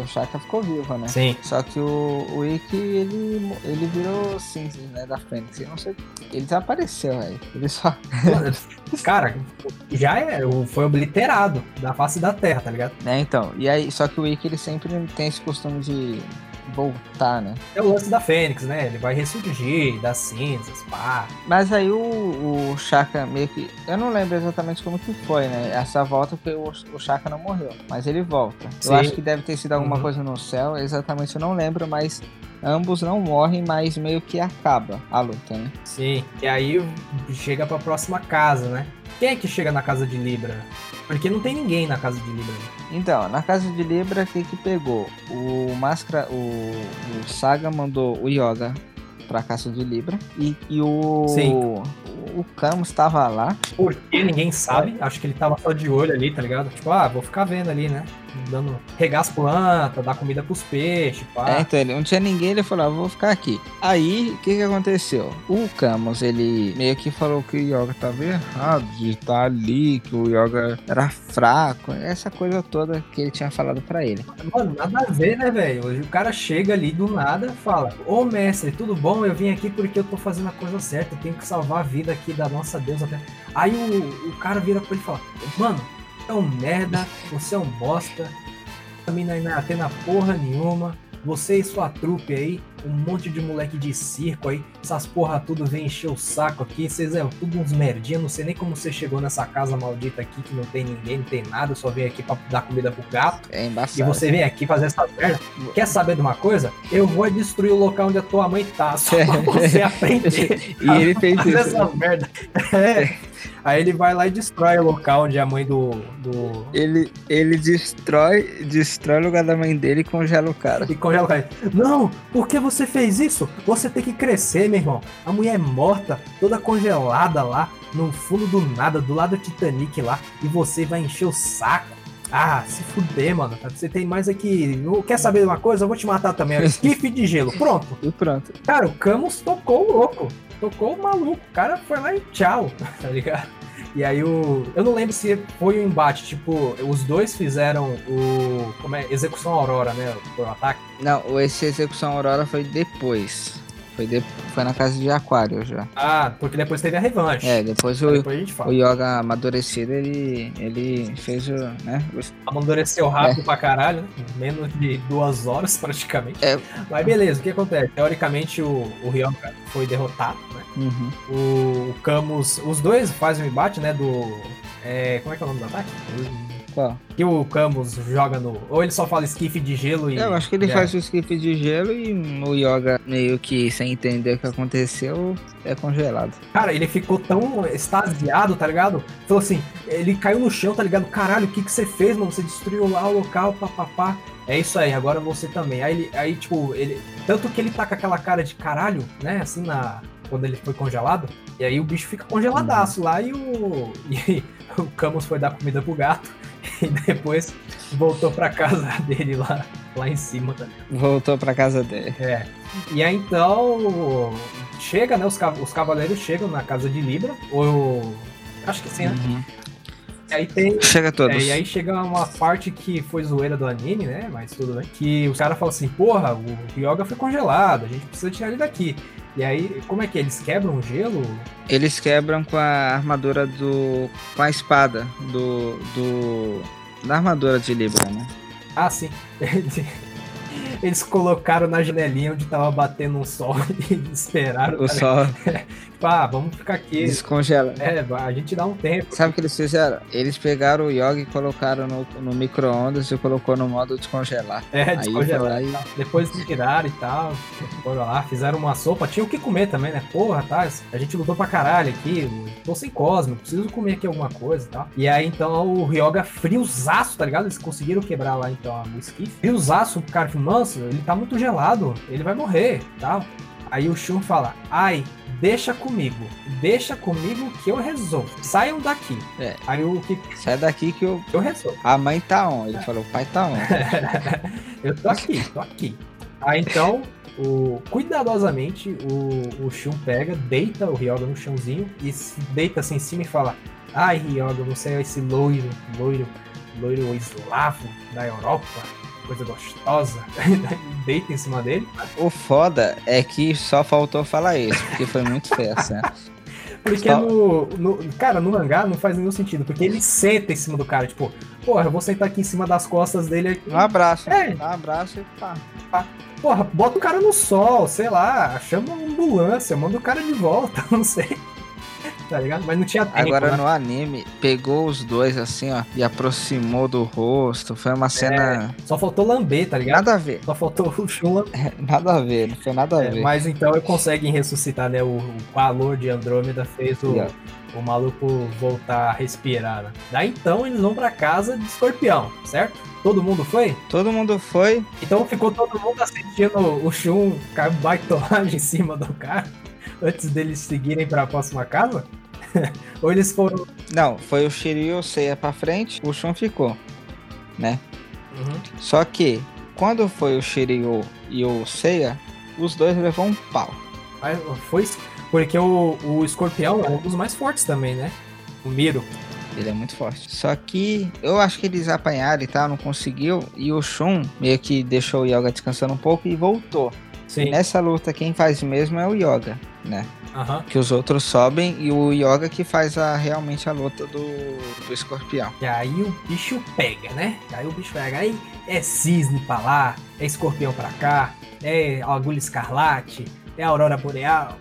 o Shaka ficou vivo, né? Sim. Só que o, o Ikki, ele, ele virou cinza, né? Da Fênix. Eu não sei. Ele desapareceu, velho. Ele só. Cara, já é, foi obliterado da face da Terra, tá ligado? É, então. E aí, só que o Ikki, ele sempre tem esse costume de voltar, né? É o lance da Fênix, né? Ele vai ressurgir das cinzas, pá. Mas aí o, o Shaka meio que. Eu não lembro exatamente como que foi, né? Essa volta porque o, o Shaka não morreu. Mas ele volta. Sim. Eu acho que deve ter sido alguma uhum. coisa no céu, exatamente eu não lembro, mas ambos não morrem, mas meio que acaba a luta, né? Sim. E aí chega pra próxima casa, né? Quem é que chega na casa de Libra? Porque não tem ninguém na casa de Libra. Então, na casa de Libra, o que que pegou? O Máscara, o, o Saga mandou o Yoga pra casa de Libra e, e o, Sim. o Camus estava lá. Por que ninguém sabe? Acho que ele tava só de olho ali, tá ligado? Tipo, ah, vou ficar vendo ali, né? Dando regar as plantas, dar comida pros peixes, pá. É, então ele não tinha ninguém, ele falou, ah, vou ficar aqui. Aí, o que que aconteceu? O Camus, ele meio que falou que o Yoga tava errado de estar ali, que o Yoga era fraco, essa coisa toda que ele tinha falado para ele. Mano, nada a ver, né, velho? O cara chega ali do nada e fala, ô mestre, tudo bom? Eu vim aqui porque eu tô fazendo a coisa certa, eu tenho que salvar a vida aqui da nossa deusa. Aí o, o cara vira pra ele e fala, mano, é um merda, você é um bosta, não é na porra nenhuma. Você e sua trupe aí, um monte de moleque de circo aí, essas porra tudo vem encher o saco aqui, vocês é tudo uns merdinha, não sei nem como você chegou nessa casa maldita aqui que não tem ninguém, não tem nada, só veio aqui pra dar comida pro gato. É embaçado. E você vem aqui fazer essa merda. Quer saber de uma coisa? Eu vou destruir o local onde a tua mãe tá, só pra você aprender. e ele fez fazer isso. Essa merda. É. Aí ele vai lá e destrói o local onde a mãe do. do... Ele, ele destrói, destrói o lugar da mãe dele e congela o cara. E congela o cara. Não, por que você fez isso? Você tem que crescer, meu irmão. A mulher é morta, toda congelada lá, no fundo do nada, do lado do Titanic lá, e você vai encher o saco. Ah, se fuder, mano. Você tem mais aqui. Quer saber de uma coisa? Eu vou te matar também. Esquife de gelo. Pronto. E pronto. Cara, o Camus tocou o louco tocou o maluco. O cara foi lá e tchau, tá ligado? E aí o. Eu não lembro se foi um embate, tipo, os dois fizeram o. Como é? Execução Aurora, né? o ataque. Não, esse Execução Aurora foi depois. Foi, de, foi na casa de Aquário já. Ah, porque depois teve a revanche. É, depois o, depois o Yoga amadurecido, ele, ele fez o. Né, Amadureceu rápido é. pra caralho, né? menos de duas horas praticamente. É. Mas beleza, o que acontece? Teoricamente o, o Yoga foi derrotado, né? Uhum. O, o Camus. Os dois fazem o embate, né? Do. É, como é que é o nome do ataque? Qual? Que o Camus joga no. Ou ele só fala esquife de gelo e. É, eu acho que ele faz o esquife de gelo e o Yoga, meio que sem entender o que aconteceu, é congelado. Cara, ele ficou tão extasiado, tá ligado? Falou assim, ele caiu no chão, tá ligado? Caralho, o que, que você fez, mano? Você destruiu lá o local, papapá. É isso aí, agora você também. Aí, ele, aí, tipo, ele. Tanto que ele tá com aquela cara de caralho, né? Assim, na. Quando ele foi congelado. E aí o bicho fica congeladaço uhum. lá e o. E o Camus foi dar comida pro gato. e depois voltou pra casa dele lá, lá em cima também. Voltou pra casa dele. É. E aí então chega, né? Os, os cavaleiros chegam na casa de Libra, ou acho que sim, né? Uhum. E aí tem. Chega todos. É, e aí chega uma parte que foi zoeira do anime, né? Mas tudo bem. Que os caras falam assim, porra, o Yoga foi congelado, a gente precisa tirar ele daqui. E aí, como é que é? Eles quebram o gelo? Eles quebram com a armadura do. com a espada do. do da armadura de Libra, né? Ah, sim. eles colocaram na janelinha onde tava batendo um sol e esperaram. O tá sol Ah, vamos ficar aqui. descongela. É, a gente dá um tempo. Sabe o que eles fizeram? Eles pegaram o Yogi e colocaram no, no micro-ondas e colocou no modo descongelar. É, Aí descongelar. e- Depois tiraram e tal. Foram lá, fizeram uma sopa. Tinha o que comer também, né? Porra, tá? A gente lutou pra caralho aqui. Tô sem Cosmo, preciso comer aqui alguma coisa e tal. E aí então o Ryoga friozaço, tá ligado? Eles conseguiram quebrar lá então o esquife. Friozaço, o cara manso, ele tá muito gelado, ele vai morrer tal. Aí o Shun fala, ai, deixa comigo, deixa comigo que eu resolvo. Saiam daqui. É. Aí o que Sai daqui que o- eu resolvo. a mãe tá on. Ele falou, o pai tá on. eu tô aqui, tô aqui. Aí então, o, cuidadosamente, o, o Shun pega, deita o Ryoga no chãozinho e se deita assim em cima e fala: Ai, Ryoga, você é esse loiro, loiro, loiro eslavo da Europa, coisa gostosa. deita em cima dele. O foda é que só faltou falar isso, porque foi muito feio a cena. Porque Só- no, no. Cara, no mangá não faz nenhum sentido, porque ele senta em cima do cara, tipo, porra, eu vou sentar aqui em cima das costas dele aqui. Um abraço. É. Um abraço e pá. Porra, bota o cara no sol, sei lá, chama uma ambulância, manda o cara de volta, não sei. Tá ligado? Mas não tinha tempo. Agora né? no anime, pegou os dois assim, ó, e aproximou do rosto. Foi uma cena. Só faltou lamber, tá ligado? Nada a ver. Só faltou o Shun lamber. Nada a ver, não foi nada a É, ver. mas então ele consegue ressuscitar, né? O, o calor de Andrômeda fez o, ó, o maluco voltar a respirar. Né? Daí então eles vão pra casa de escorpião, certo? Todo mundo foi? Todo mundo foi. Então ficou todo mundo assistindo o Shun cair baitolagem em cima do cara antes deles seguirem pra próxima casa? Ou eles foram. Não, foi o Shiryu e o Seiya pra frente, o Shun ficou. Né? Uhum. Só que, quando foi o Shiryu e o Seiya, os dois levou um pau. Aí Foi porque o, o escorpião é um dos mais fortes também, né? O Miro. Ele é muito forte. Só que eu acho que eles apanharam e tal, não conseguiu. E o Shun meio que deixou o Yoga descansando um pouco e voltou. Sim. Nessa luta, quem faz mesmo é o Yoga, né? Aham. Que os outros sobem e o Yoga que faz a, realmente a luta do, do escorpião. E aí o bicho pega, né? Aí o bicho pega. Aí é cisne pra lá, é escorpião pra cá, é agulha escarlate, é aurora boreal,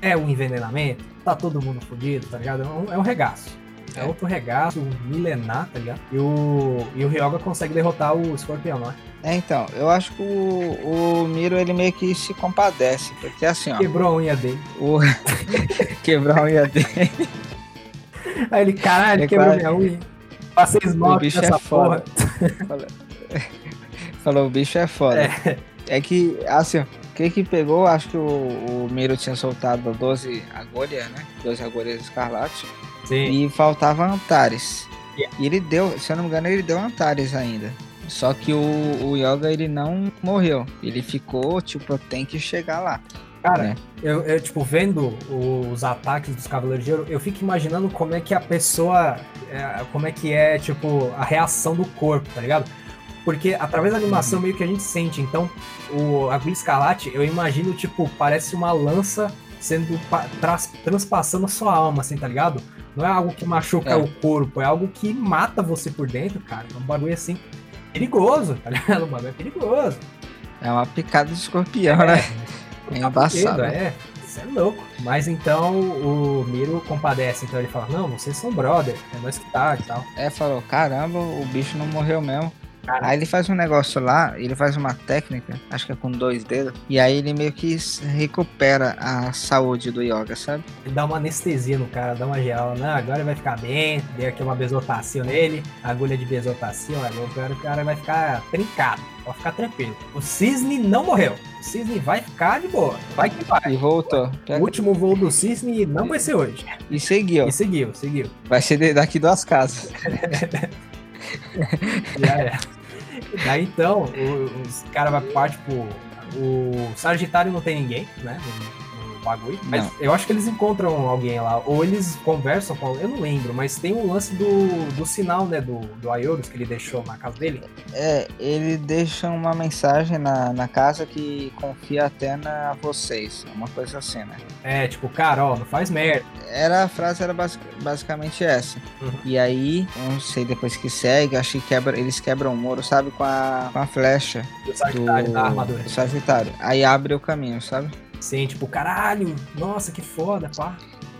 é o envenenamento. Tá todo mundo fodido, tá ligado? É um, é um regaço. É É. outro regaço milenar, tá ligado? E o, e o Ryoga consegue derrotar o escorpião, não é? É, então, eu acho que o, o Miro ele meio que se compadece, porque assim, ó, Quebrou a unha dele. o quebrar a unha dele. Aí ele, caralho, É quebrou quase- minha unha. Passei esmalte bicho nessa é foda. porra. Falou, falou, o bicho é foda. É, que, assim, ó, o que que pegou, acho que o, o Miro tinha soltado 12 agulhas, né? 12 agulhas escarlate. Sim. E faltava Antares. Yeah. E ele deu, se eu não me engano, ele deu Antares ainda. Só que o, o Yoga, ele não morreu. Ele ficou, tipo, tenho que chegar lá. Cara, né? eu, eu, tipo, vendo os ataques dos Cavaleiros de Ouro, eu fico imaginando como é que a pessoa. é, como é que é, tipo, a reação do corpo, tá ligado? Porque através da animação meio que a gente sente. Então, o Agulha Escarlate, eu imagino, tipo, parece uma lança sendo transpassando a sua alma, assim, tá ligado? Não é algo que machuca É. o corpo, é algo que mata você por dentro, cara. É um bagulho assim perigoso, tá ligado? Bagulho é perigoso. É uma picada de escorpião, né? É Tá embaçado. fudido, É, isso é louco. Mas então o Miro compadece, então ele fala, não, vocês são brother, é nós que tá e tal. É, falou, caramba, o bicho não morreu mesmo. Aí ele faz um negócio lá, ele faz uma técnica, acho que é com dois dedos, e aí ele meio que recupera a saúde do Yoga, sabe? Ele dá uma anestesia no cara, dá uma geral, não, agora ele vai ficar bem, deu aqui uma besotacil nele, agulha de besotacil, agora o cara vai ficar trincado, pode ficar tranquilo. O Cisne não morreu, o Cisne vai ficar de boa, vai que vai. E voltou. O último voo do Cisne não vai ser hoje. E seguiu. E seguiu, seguiu. Vai ser daqui duas casas. Já é. Daí então, os caras vai parte, tipo, o Sagitário não tem ninguém, né? No, o bagulho. Mas eu acho que eles encontram alguém lá. Ou eles conversam com. Eu não lembro, mas tem um lance do, do sinal, né? Do, do Ayorus que ele deixou na casa dele. É, ele deixa uma mensagem na, na casa que confia até na vocês. Uma coisa assim, né? É, tipo, cara, ó, não faz merda. Era, a frase era basic, basicamente essa. Uhum. E aí, não sei depois que segue, acho que quebra, eles quebram o muro, sabe? Com a, com a flecha Do Sagitário, da armadura. do Sagitário. Aí abre o caminho, sabe? Sim, tipo, caralho, nossa, que foda, pá.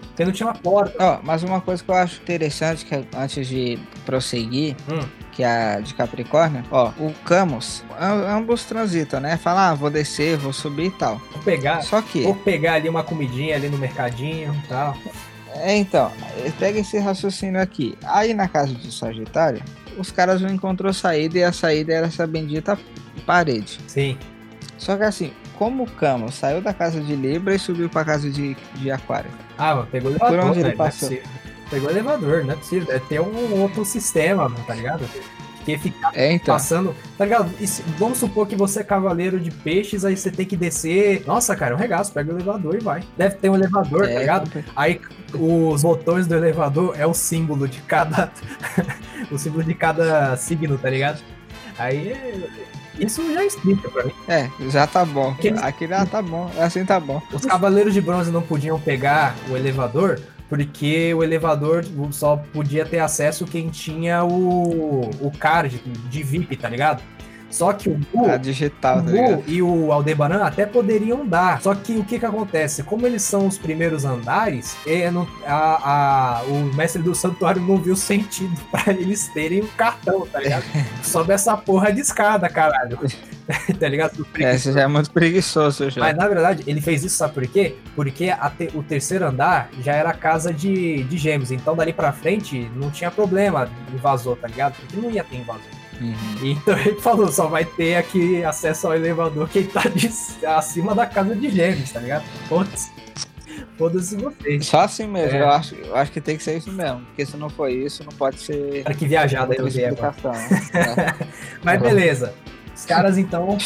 Porque não tinha uma porta. Ó, mas uma coisa que eu acho interessante, que é antes de prosseguir, Hum. que é a de Capricórnio, ó, o Camus, am- ambos transitam, né? Fala, ah, vou descer, vou subir e tal. Vou pegar, Só que, vou pegar ali uma comidinha ali no mercadinho e tal. é, então, pega esse raciocínio aqui. Aí na casa de Sagitário, os caras não encontrou saída e a saída era essa bendita parede. Sim. Só que assim, como o Camus saiu da casa de Libra e subiu pra casa de, de Aquário? Ah, mano, pegou o elevador, onde ele velho, não é passou? possível. Pegou o elevador, não é possível. Deve ter um outro sistema, mano, tá ligado? Que ficar É, então. passando. Tá ligado? Se- vamos supor que você é cavaleiro de peixes, aí você tem que descer. Nossa, cara, é um regaço. Pega o elevador e vai. Deve ter um elevador, tá É, ligado? Aí os botões do elevador é o símbolo de cada. o símbolo de cada signo, tá ligado? Aí. Isso já explica pra mim. É, já tá bom. Aqui já tá bom. Assim tá bom. Os cavaleiros de bronze não podiam pegar o elevador porque o elevador só podia ter acesso quem tinha o, o card de VIP, tá ligado? Só que o Mu, A digital, o tá e o Aldebaran até poderiam dar. Só que o que que acontece? Como eles são os primeiros andares, é, não- a- a- o mestre do santuário não viu sentido pra eles terem o cartão, tá ligado? Sobe essa porra de escada, caralho. tá ligado? É, você já é muito preguiçoso já. Mas na verdade, ele fez isso, sabe por quê? Porque te- o terceiro andar já era casa de, de gêmeos. Então dali pra frente não tinha problema invasor, tá ligado? Porque não ia ter invasor. Uhum. Então ele falou, só vai ter aqui acesso ao elevador quem tá de, acima da casa de gêmeos, tá ligado? Foda-se. Foda-se vocês. Só assim mesmo, É. eu, acho, eu acho que tem que ser isso mesmo. Porque se não for isso, não pode ser Cara, que viajada aí eu dei agora. né? Mas beleza. Os caras então.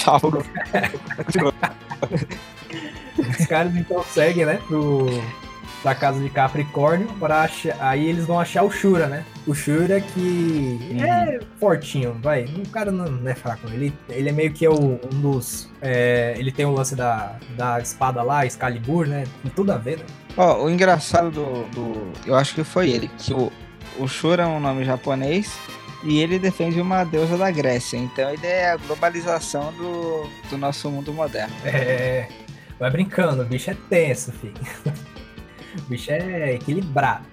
Os caras então seguem, né, pro, pra casa de Capricórnio, para achar, aí eles vão achar o Shura, né? O Shura que é fortinho, vai. O cara não, não é fraco, ele, ele é meio que o- um dos. é, ele tem o lance da, da espada lá, Excalibur, né? Tem tudo a ver, né? Ó, o engraçado do, do- Eu acho que foi ele. Que o, o Shura é um nome japonês e ele defende uma deusa da Grécia. Então ele é a globalização do, do nosso mundo moderno. É. Vai brincando, o bicho é tenso, filho. O bicho é equilibrado.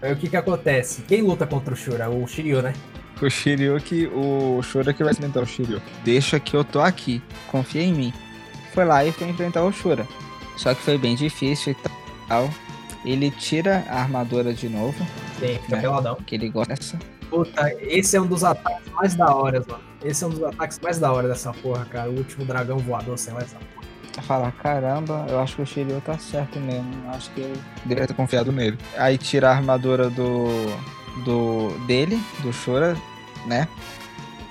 Aí o que que acontece? Quem luta contra o Shura? O Shiryu, né? O Shiryu que. O Shura que vai enfrentar o Shiryu. Deixa que eu tô aqui. Confia em mim. Foi lá e foi enfrentar o Shura. Só que foi bem difícil e tal. Ele tira a armadura de novo. Sim, fica É. peladão. Que ele gosta. Puta, esse é um dos ataques mais da hora, mano. Esse é um dos ataques mais da hora dessa porra, cara. O último dragão voador, sei lá, essa porra. Fala, caramba, eu acho que o Shiryu tá certo mesmo. Acho que eu deveria ter confiado nele. Aí tira a armadura do. do dele, do Shura, né?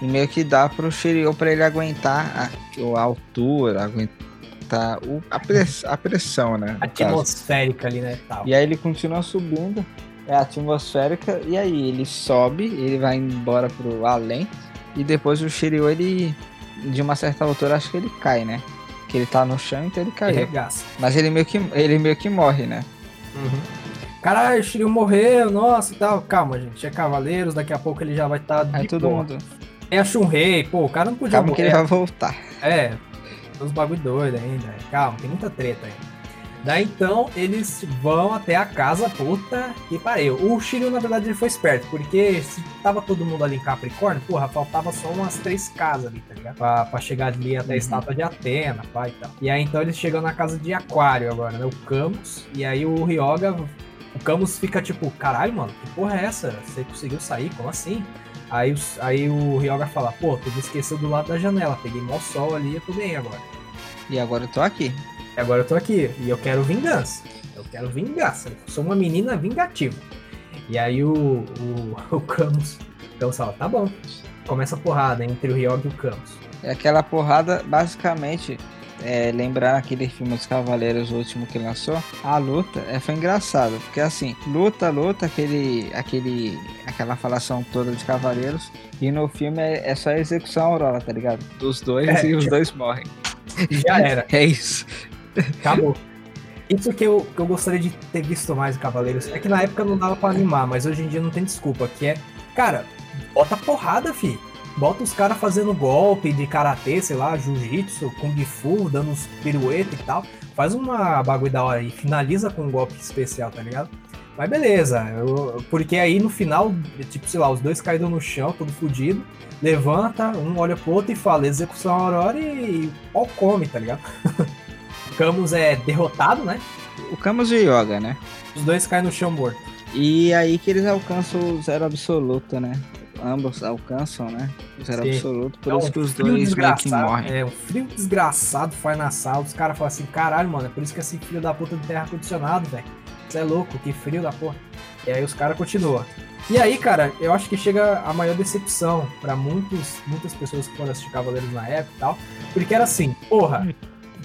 E meio que dá pro Shiryu pra ele aguentar a, a altura, aguentar o, a, press, a pressão, né? no caso. Atmosférica ali, né? Tal. E aí ele continua subindo, é atmosférica, e aí ele sobe, ele vai embora pro além, e depois o Shiryu, ele, de uma certa altura, acho que ele cai, né? Que ele tá no chão, então ele Que caiu. regaça. Mas ele meio que, ele meio que morre, né? Uhum. Caralho, o Shiryu morreu, nossa e tal. Calma, gente. É Cavaleiros, daqui a pouco ele já vai estar. Aí todo mundo. É a Shunrei, pô, o cara não podia Calma que ele morrer. vai voltar. É, uns bagulho doido ainda. Calma, tem muita treta aí. Daí então eles vão até a casa, puta que pariu. O Shiryu, na verdade, ele foi esperto, porque se tava todo mundo ali em Capricórnio, porra, faltava só umas três casas ali, tá ligado? Pra, pra chegar ali até a Uhum. estátua de Atena, pai e tal. E aí então eles chegam na casa de Aquário agora, né? O Camus. E aí o Ryoga. O Camus fica tipo, caralho, mano, que porra é essa? Você conseguiu sair? Como assim? Aí, aí o Ryoga fala, pô, tu me esqueceu do lado da janela, peguei mó sol ali, eu tô bem agora. E agora eu tô aqui. E agora eu tô aqui e eu quero vingança. Eu quero vingança. Eu sou uma menina vingativa. E aí o, o, o Camus, o Camus fala, tá bom. Começa a porrada entre o Ryoga e o Camus. É aquela porrada, basicamente, é, lembrar aquele filme Os Cavaleiros, o último que lançou, a luta é, foi engraçado, porque assim, luta, luta, aquele, aquele, aquela falação toda de cavaleiros, e no filme é, é só execução aurora, tá ligado? Dos dois É, e os dois morrem. Já era. É isso. Acabou. Isso que eu, que eu gostaria de ter visto mais em Cavaleiros. É que na época não dava pra animar, mas hoje em dia não tem desculpa. Que é, cara, bota porrada, fi. Bota os caras fazendo golpe de karatê, sei lá, jiu-jitsu, kung fu, dando uns pirueta e tal. Faz uma bagulho da hora e finaliza com um golpe especial, tá ligado? Mas beleza, eu- porque aí no final, tipo, sei lá, os dois caíram no chão, todo fudido, levanta, um olha pro outro e fala execução aurora e o pau come, tá ligado? Camus é derrotado, né? O Camus e o Yoga, né? Os dois caem no chão morto. E aí que eles alcançam o zero absoluto, né? Ambos alcançam, né? O zero Sim. absoluto, por É isso um que os dois meio que morrem. É, um frio desgraçado faz na sala. Os caras falam assim, caralho, mano, é por isso que esse filho da puta não tem ar-condicionado, velho. Você é louco, que frio da porra. E aí os caras continuam. E aí, cara, eu acho que chega a maior decepção pra muitos, muitas pessoas que foram assistir Cavaleiros na época e tal. Porque era assim, porra,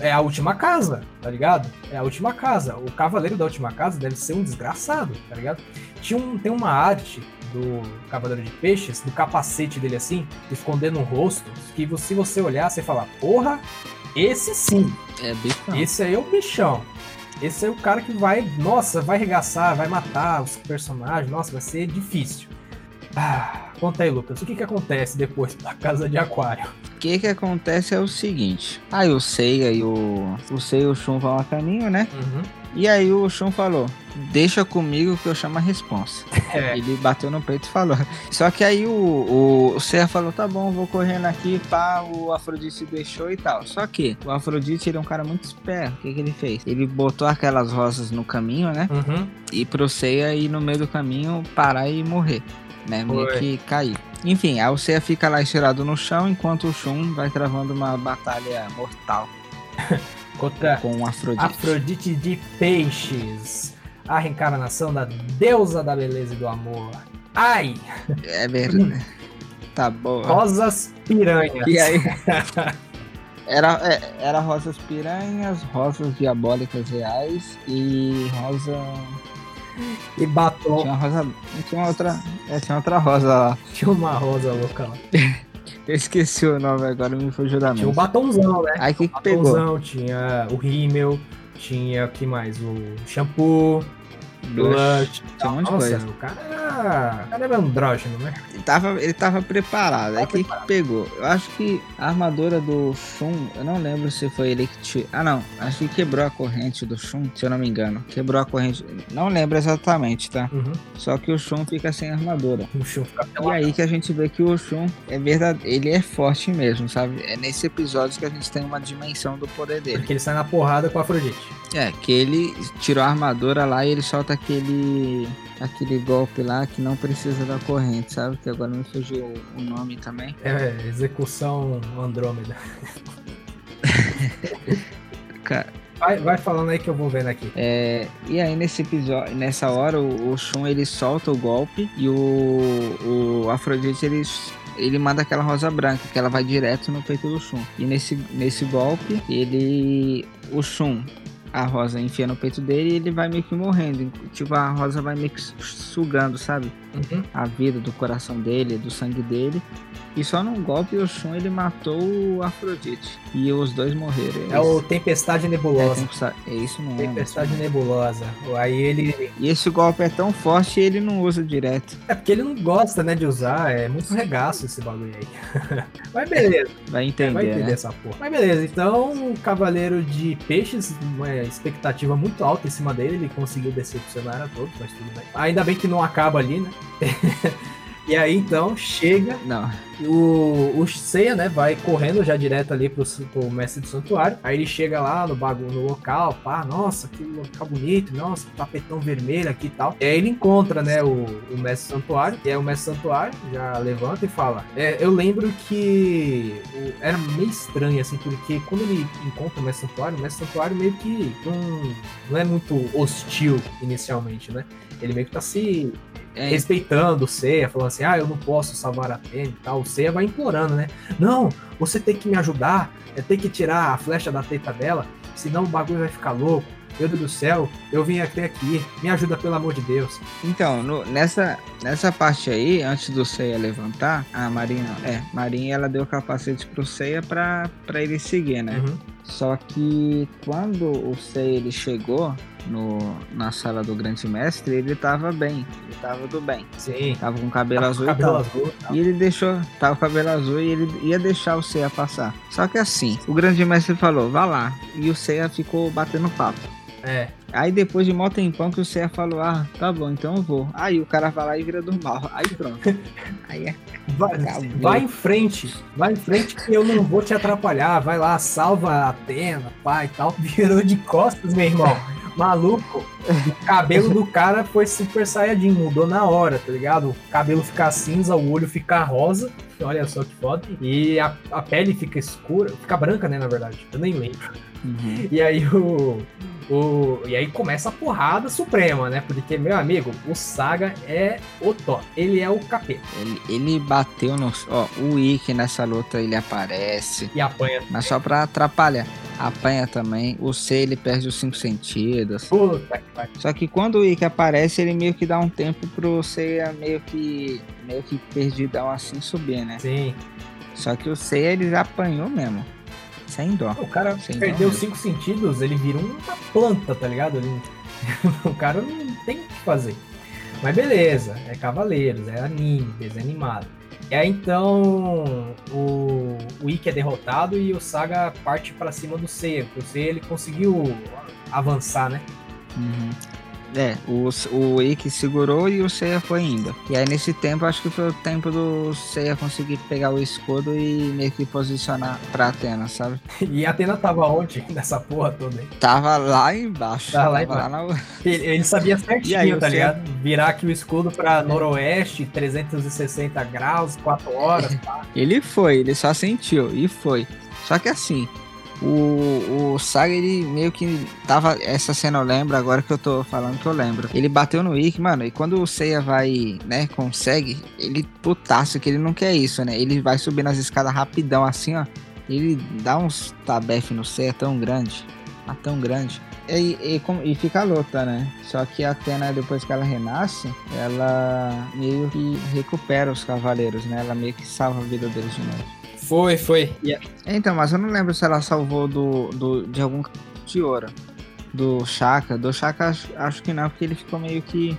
é a última casa, tá ligado? É a última casa. O cavaleiro da última casa deve ser um desgraçado, tá ligado? Tinha um, tem uma arte do Cavaleiro de Peixes, do capacete dele assim, escondendo o rosto, que se você olhar, você fala, porra, esse sim, É bichão. esse aí é o bichão. Esse é o cara que vai, nossa, vai arregaçar, vai matar os personagens, nossa, vai ser difícil. Ah, conta aí, Lucas, o que que acontece depois da casa de aquário? O que que acontece é o seguinte. Aí o Seiya e o... O Seiya e o Shun vão a caminho, né? Uhum. E aí o Shun falou, deixa comigo que eu chamo a responsa. É. Ele bateu no peito e falou. Só que aí o, o, o Seiya falou, tá bom, vou correndo aqui, pá, o Afrodite deixou e tal. Só que o Afrodite, ele é um cara muito esperto. O que que ele fez? Ele botou aquelas rosas no caminho, né? Uhum. E pro Seiya ir no meio do caminho, parar e morrer. Né? Meio Foi. que cair. Enfim, o Seiya fica lá estirado no chão, enquanto o Shun vai travando uma batalha mortal Contra com Afrodite. Afrodite de Peixes, a reencarnação da deusa da beleza e do amor. Ai, É verdade. Tá boa. rosas piranhas. E aí? Era, é, era rosas piranhas, rosas diabólicas reais e rosa. E batom. Tinha uma rosa. Tinha outra. É, tinha outra rosa lá. Tinha uma rosa louca lá. Eu esqueci o nome agora, me fugiu da Tinha o mente. batomzão, né? Aí o que, que pegou? Batomzão, tinha o rímel, tinha o que mais? O shampoo, blush. Tinha um monte de coisa. o cara era, o cara era andrógeno, né? Ele tava, ele tava preparado. Aí o que, que pegou? Eu acho que a armadura do Shun, eu não lembro se foi ele que tirou. Ah, não. Acho que quebrou a corrente do Shun, se eu não me engano. Quebrou a corrente. Não lembro exatamente, tá? Uhum. Só que o Shun fica sem armadura. O chão fica E pelado. aí que a gente vê que o Shun é verdade, ele é forte mesmo, sabe? É nesse episódio que a gente tem uma dimensão do poder dele. Porque ele sai na porrada com a Afrodite. É, que ele tirou a armadura lá e ele solta aquele aquele golpe lá que não precisa da corrente, sabe? Que agora me fugiu o nome também. É, execução Andrômeda. Ca- Vai, vai falando aí que eu vou vendo aqui. É, e aí nesse episódio, nessa hora o, o Shun ele solta o golpe e o, o Afrodite ele ele manda aquela rosa branca que ela vai direto no peito do Shun. E nesse nesse golpe ele o Shun a rosa enfia no peito dele e ele vai meio que morrendo. Tipo, a rosa vai meio que sugando, sabe? Uhum. A vida do coração dele, do sangue dele. E só num golpe o Shun ele matou o Afrodite. E os dois morreram. É o Tempestade É, Nebulosa. sa- é isso mesmo. Tempestade Nebulosa. Aí ele. E esse golpe é tão forte ele não usa direto. É porque ele não gosta, né, de usar. É muito regaço esse bagulho aí. Mas beleza. Vai entender, vai entender né? essa porra. Mas beleza, então o Cavaleiro de Peixes, uma expectativa muito alta em cima dele, ele conseguiu decepcionar a todos, mas tudo bem. Ainda bem que não acaba ali, né? e aí então chega Não. o, o Seiya, né, vai correndo já direto ali pro, pro mestre do santuário. Aí ele chega lá no bagulho, no local, pá, nossa, que local bonito, nossa, tapetão vermelho aqui e tal. E aí ele encontra, né, o, o mestre do santuário. E aí o mestre do santuário já levanta e fala: é, Eu lembro que o- era meio estranho, assim, porque quando ele encontra o mestre do santuário, o mestre do santuário meio que não, não é muito hostil inicialmente, né? Ele meio que tá se É. respeitando o Seiya, falando assim, ah, eu não posso salvar a Atena e tal. O Seiya vai implorando, né? Não, você tem que me ajudar, é ter que tirar a flecha da teta dela, senão o bagulho vai ficar louco. Meu Deus do céu, eu vim até aqui, me ajuda pelo amor de Deus. Então, no- nessa, nessa parte aí, antes do Seiya levantar, a Marinha, é, Marinha ela deu o capacete pro Seiya pra, pra ele seguir, né? Uhum. Só que quando o Seiya ele chegou no, na sala do Grande Mestre, ele tava bem, ele tava do bem. Sim. Tava com cabelo com azul cabelo e tal. azul. E ele deixou, tava com cabelo azul e ele ia deixar o Seiya passar. Só que assim, o Grande Mestre falou, vá lá. E o Seiya ficou batendo papo. É. Aí depois de mó tempão que o Seiya falou, ah, tá bom, então eu vou. Aí o cara vai lá e vira do mal. Aí pronto. Aí é. Vai, vai em frente, vai em frente que eu não vou te atrapalhar. Vai lá, salva a Atena, pai e tal. Virou de costas, meu irmão. Maluco, o cabelo do cara foi super saiyajin, mudou na hora, tá ligado? O cabelo fica cinza, o olho fica rosa. Olha só que foda. E a, a pele fica escura, fica branca, né, na verdade. Eu nem lembro. Uhum. E aí o, o. E aí começa a porrada suprema, né? Porque, meu amigo, o Saga é o top. Ele é o capeta. Ele, ele bateu no. Ó, o Ikki nessa luta ele aparece. E apanha. Mas só pra atrapalhar. Apanha também. O C ele perde os cinco sentidos. Puta que pariu. Só que quando o Ikki aparece, ele meio que dá um tempo pro Seiya meio que. meio que perdidão assim subir, né? Sim. Só que o Seiya ele já apanhou mesmo. Sem dó. O cara Sem perdeu os cinco sentidos, ele vira uma planta, tá ligado? Ele- o cara não tem o que fazer. Mas beleza, é Cavaleiros, é anime, desenho animado. E aí então o, o Ikki é derrotado e o Saga parte pra cima do Seiya, porque o Seiya ele conseguiu avançar, né? Uhum. É, o, o Ikki segurou e o Seiya foi indo. E aí nesse tempo, acho que foi o tempo do Seiya conseguir pegar o escudo e meio que posicionar pra Atena, sabe? E a Atena tava onde nessa porra toda aí? Tava lá embaixo. Tava lá na... Ele, ele sabia E aí, certinho, tá você- ligado? Virar aqui o escudo pra noroeste, 360 graus, 4 horas, pá. Ele foi, ele só sentiu e foi. Só que assim, o, o Saga, ele meio que tava. Essa cena eu lembro, agora que eu tô falando que eu lembro. Ele bateu no Ikki, mano, e quando o Seiya vai, né, consegue, ele putaço que ele não quer isso, né? Ele vai subir nas escadas rapidão assim, ó. Ele dá uns tabef no Seiya tão grande, mas tão grande. E, e, e fica a luta, né? Só que a Atena, depois que ela renasce, ela meio que recupera os cavaleiros, né? Ela meio que salva a vida deles de novo. Foi, foi. E a- Então, mas eu não lembro se ela salvou do, do de algum de ouro. Do Shaka. Do Shaka acho, acho que não, porque ele ficou meio que.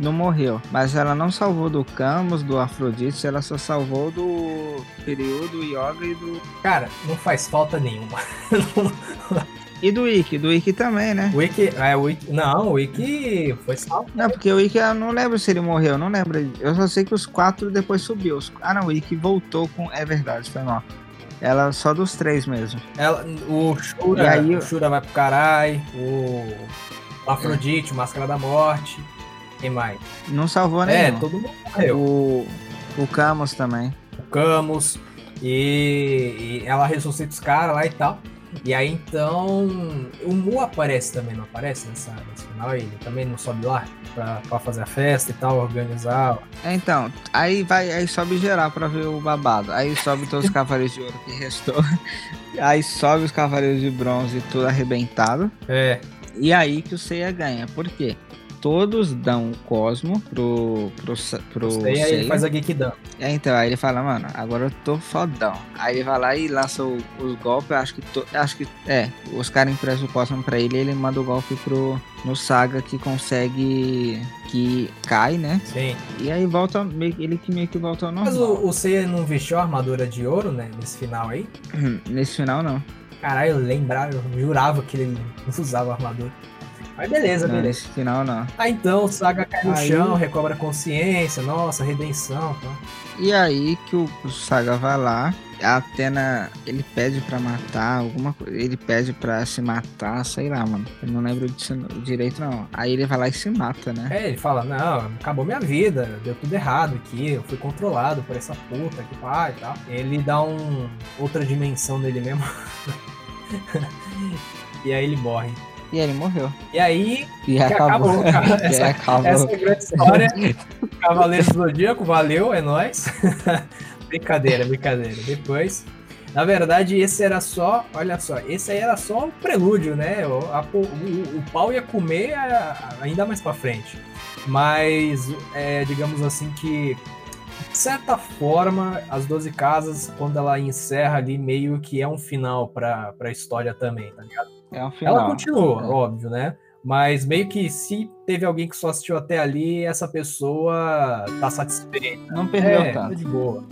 Não morreu. Mas ela não salvou do Camus, do Afrodite, ela só salvou do Kiryu, do Yoga e do. Cara, não faz falta nenhuma. E do Ikki. Do Ikki também, né? o Ikki, é, o Ikki, não, o Ikki foi salvo. Não, porque o Ikki eu não lembro se ele morreu, não lembro. Eu só sei que os quatro depois subiu. Os- Ah não, o Ikki voltou com. É verdade, foi mal. Ela só dos três mesmo. Ela, o Shura, E aí- o Shura vai pro caralho, o Afrodite, o Máscara da Morte, quem mais? Não salvou É, nenhum. todo mundo morreu. O, o Camus também. O Camus, e, e ela ressuscita os caras lá e tal. E aí então, o Mu aparece também, não aparece nessa, nesse final? Ele também não sobe lá pra, pra fazer a festa e tal, organizar. É, Então, aí vai, aí sobe geral pra ver o babado. Aí sobe todos os cavaleiros de ouro que restou. Aí sobe os cavaleiros de bronze tudo arrebentado. É, E aí que o Seiya ganha. Por quê? Todos dão o Cosmo pro, pro, pro e aí ele faz a Gekidan. É, então, aí ele fala, mano, agora eu tô fodão. Aí ele vai lá e lança o- os golpes, acho que, to- acho que, é, os caras emprestam o Cosmo pra ele e ele manda o golpe pro, no Saga que consegue, que cai, né? Sim. E aí volta, ele que meio que volta ao normal. Mas o, o Seiya não vestiu a armadura de ouro, né? Nesse final aí. Nesse final, não. Caralho, eu lembrava, eu jurava que ele não usava armadura. Mas beleza, não beleza. nesse final, não. Ah, então o Saga cai no Aí- chão, recobra a consciência, nossa, redenção. Tá? E aí que o, o Saga vai lá, a Atena, ele pede pra matar, alguma coisa, ele pede pra se matar, sei lá, mano. Eu não lembro disso direito, não. Aí ele vai lá e se mata, né? É, ele fala, não, acabou minha vida, deu tudo errado aqui, eu fui controlado por essa puta que pai e tal. Ele dá um outra dimensão nele mesmo. e aí ele morre. E ele morreu. E aí. E acabou. acabou cara. Essa, acabou. essa é a grande história. Cavaleiro do Zodíaco, valeu, é nóis. brincadeira, brincadeira. Depois. Na verdade, esse era só, olha só, esse aí era só o prelúdio, né? O, a, o, o, o, pau ia comer ainda mais para frente. Mas, é, digamos assim que, de certa forma, as 12 casas, quando ela encerra ali, meio que é um final para a história também, tá ligado? É um final. Ela continua, é. óbvio, né? Mas meio que se teve alguém que só assistiu até ali, essa pessoa tá satisfeita. Não perdeu é, tanto. Tá de boa.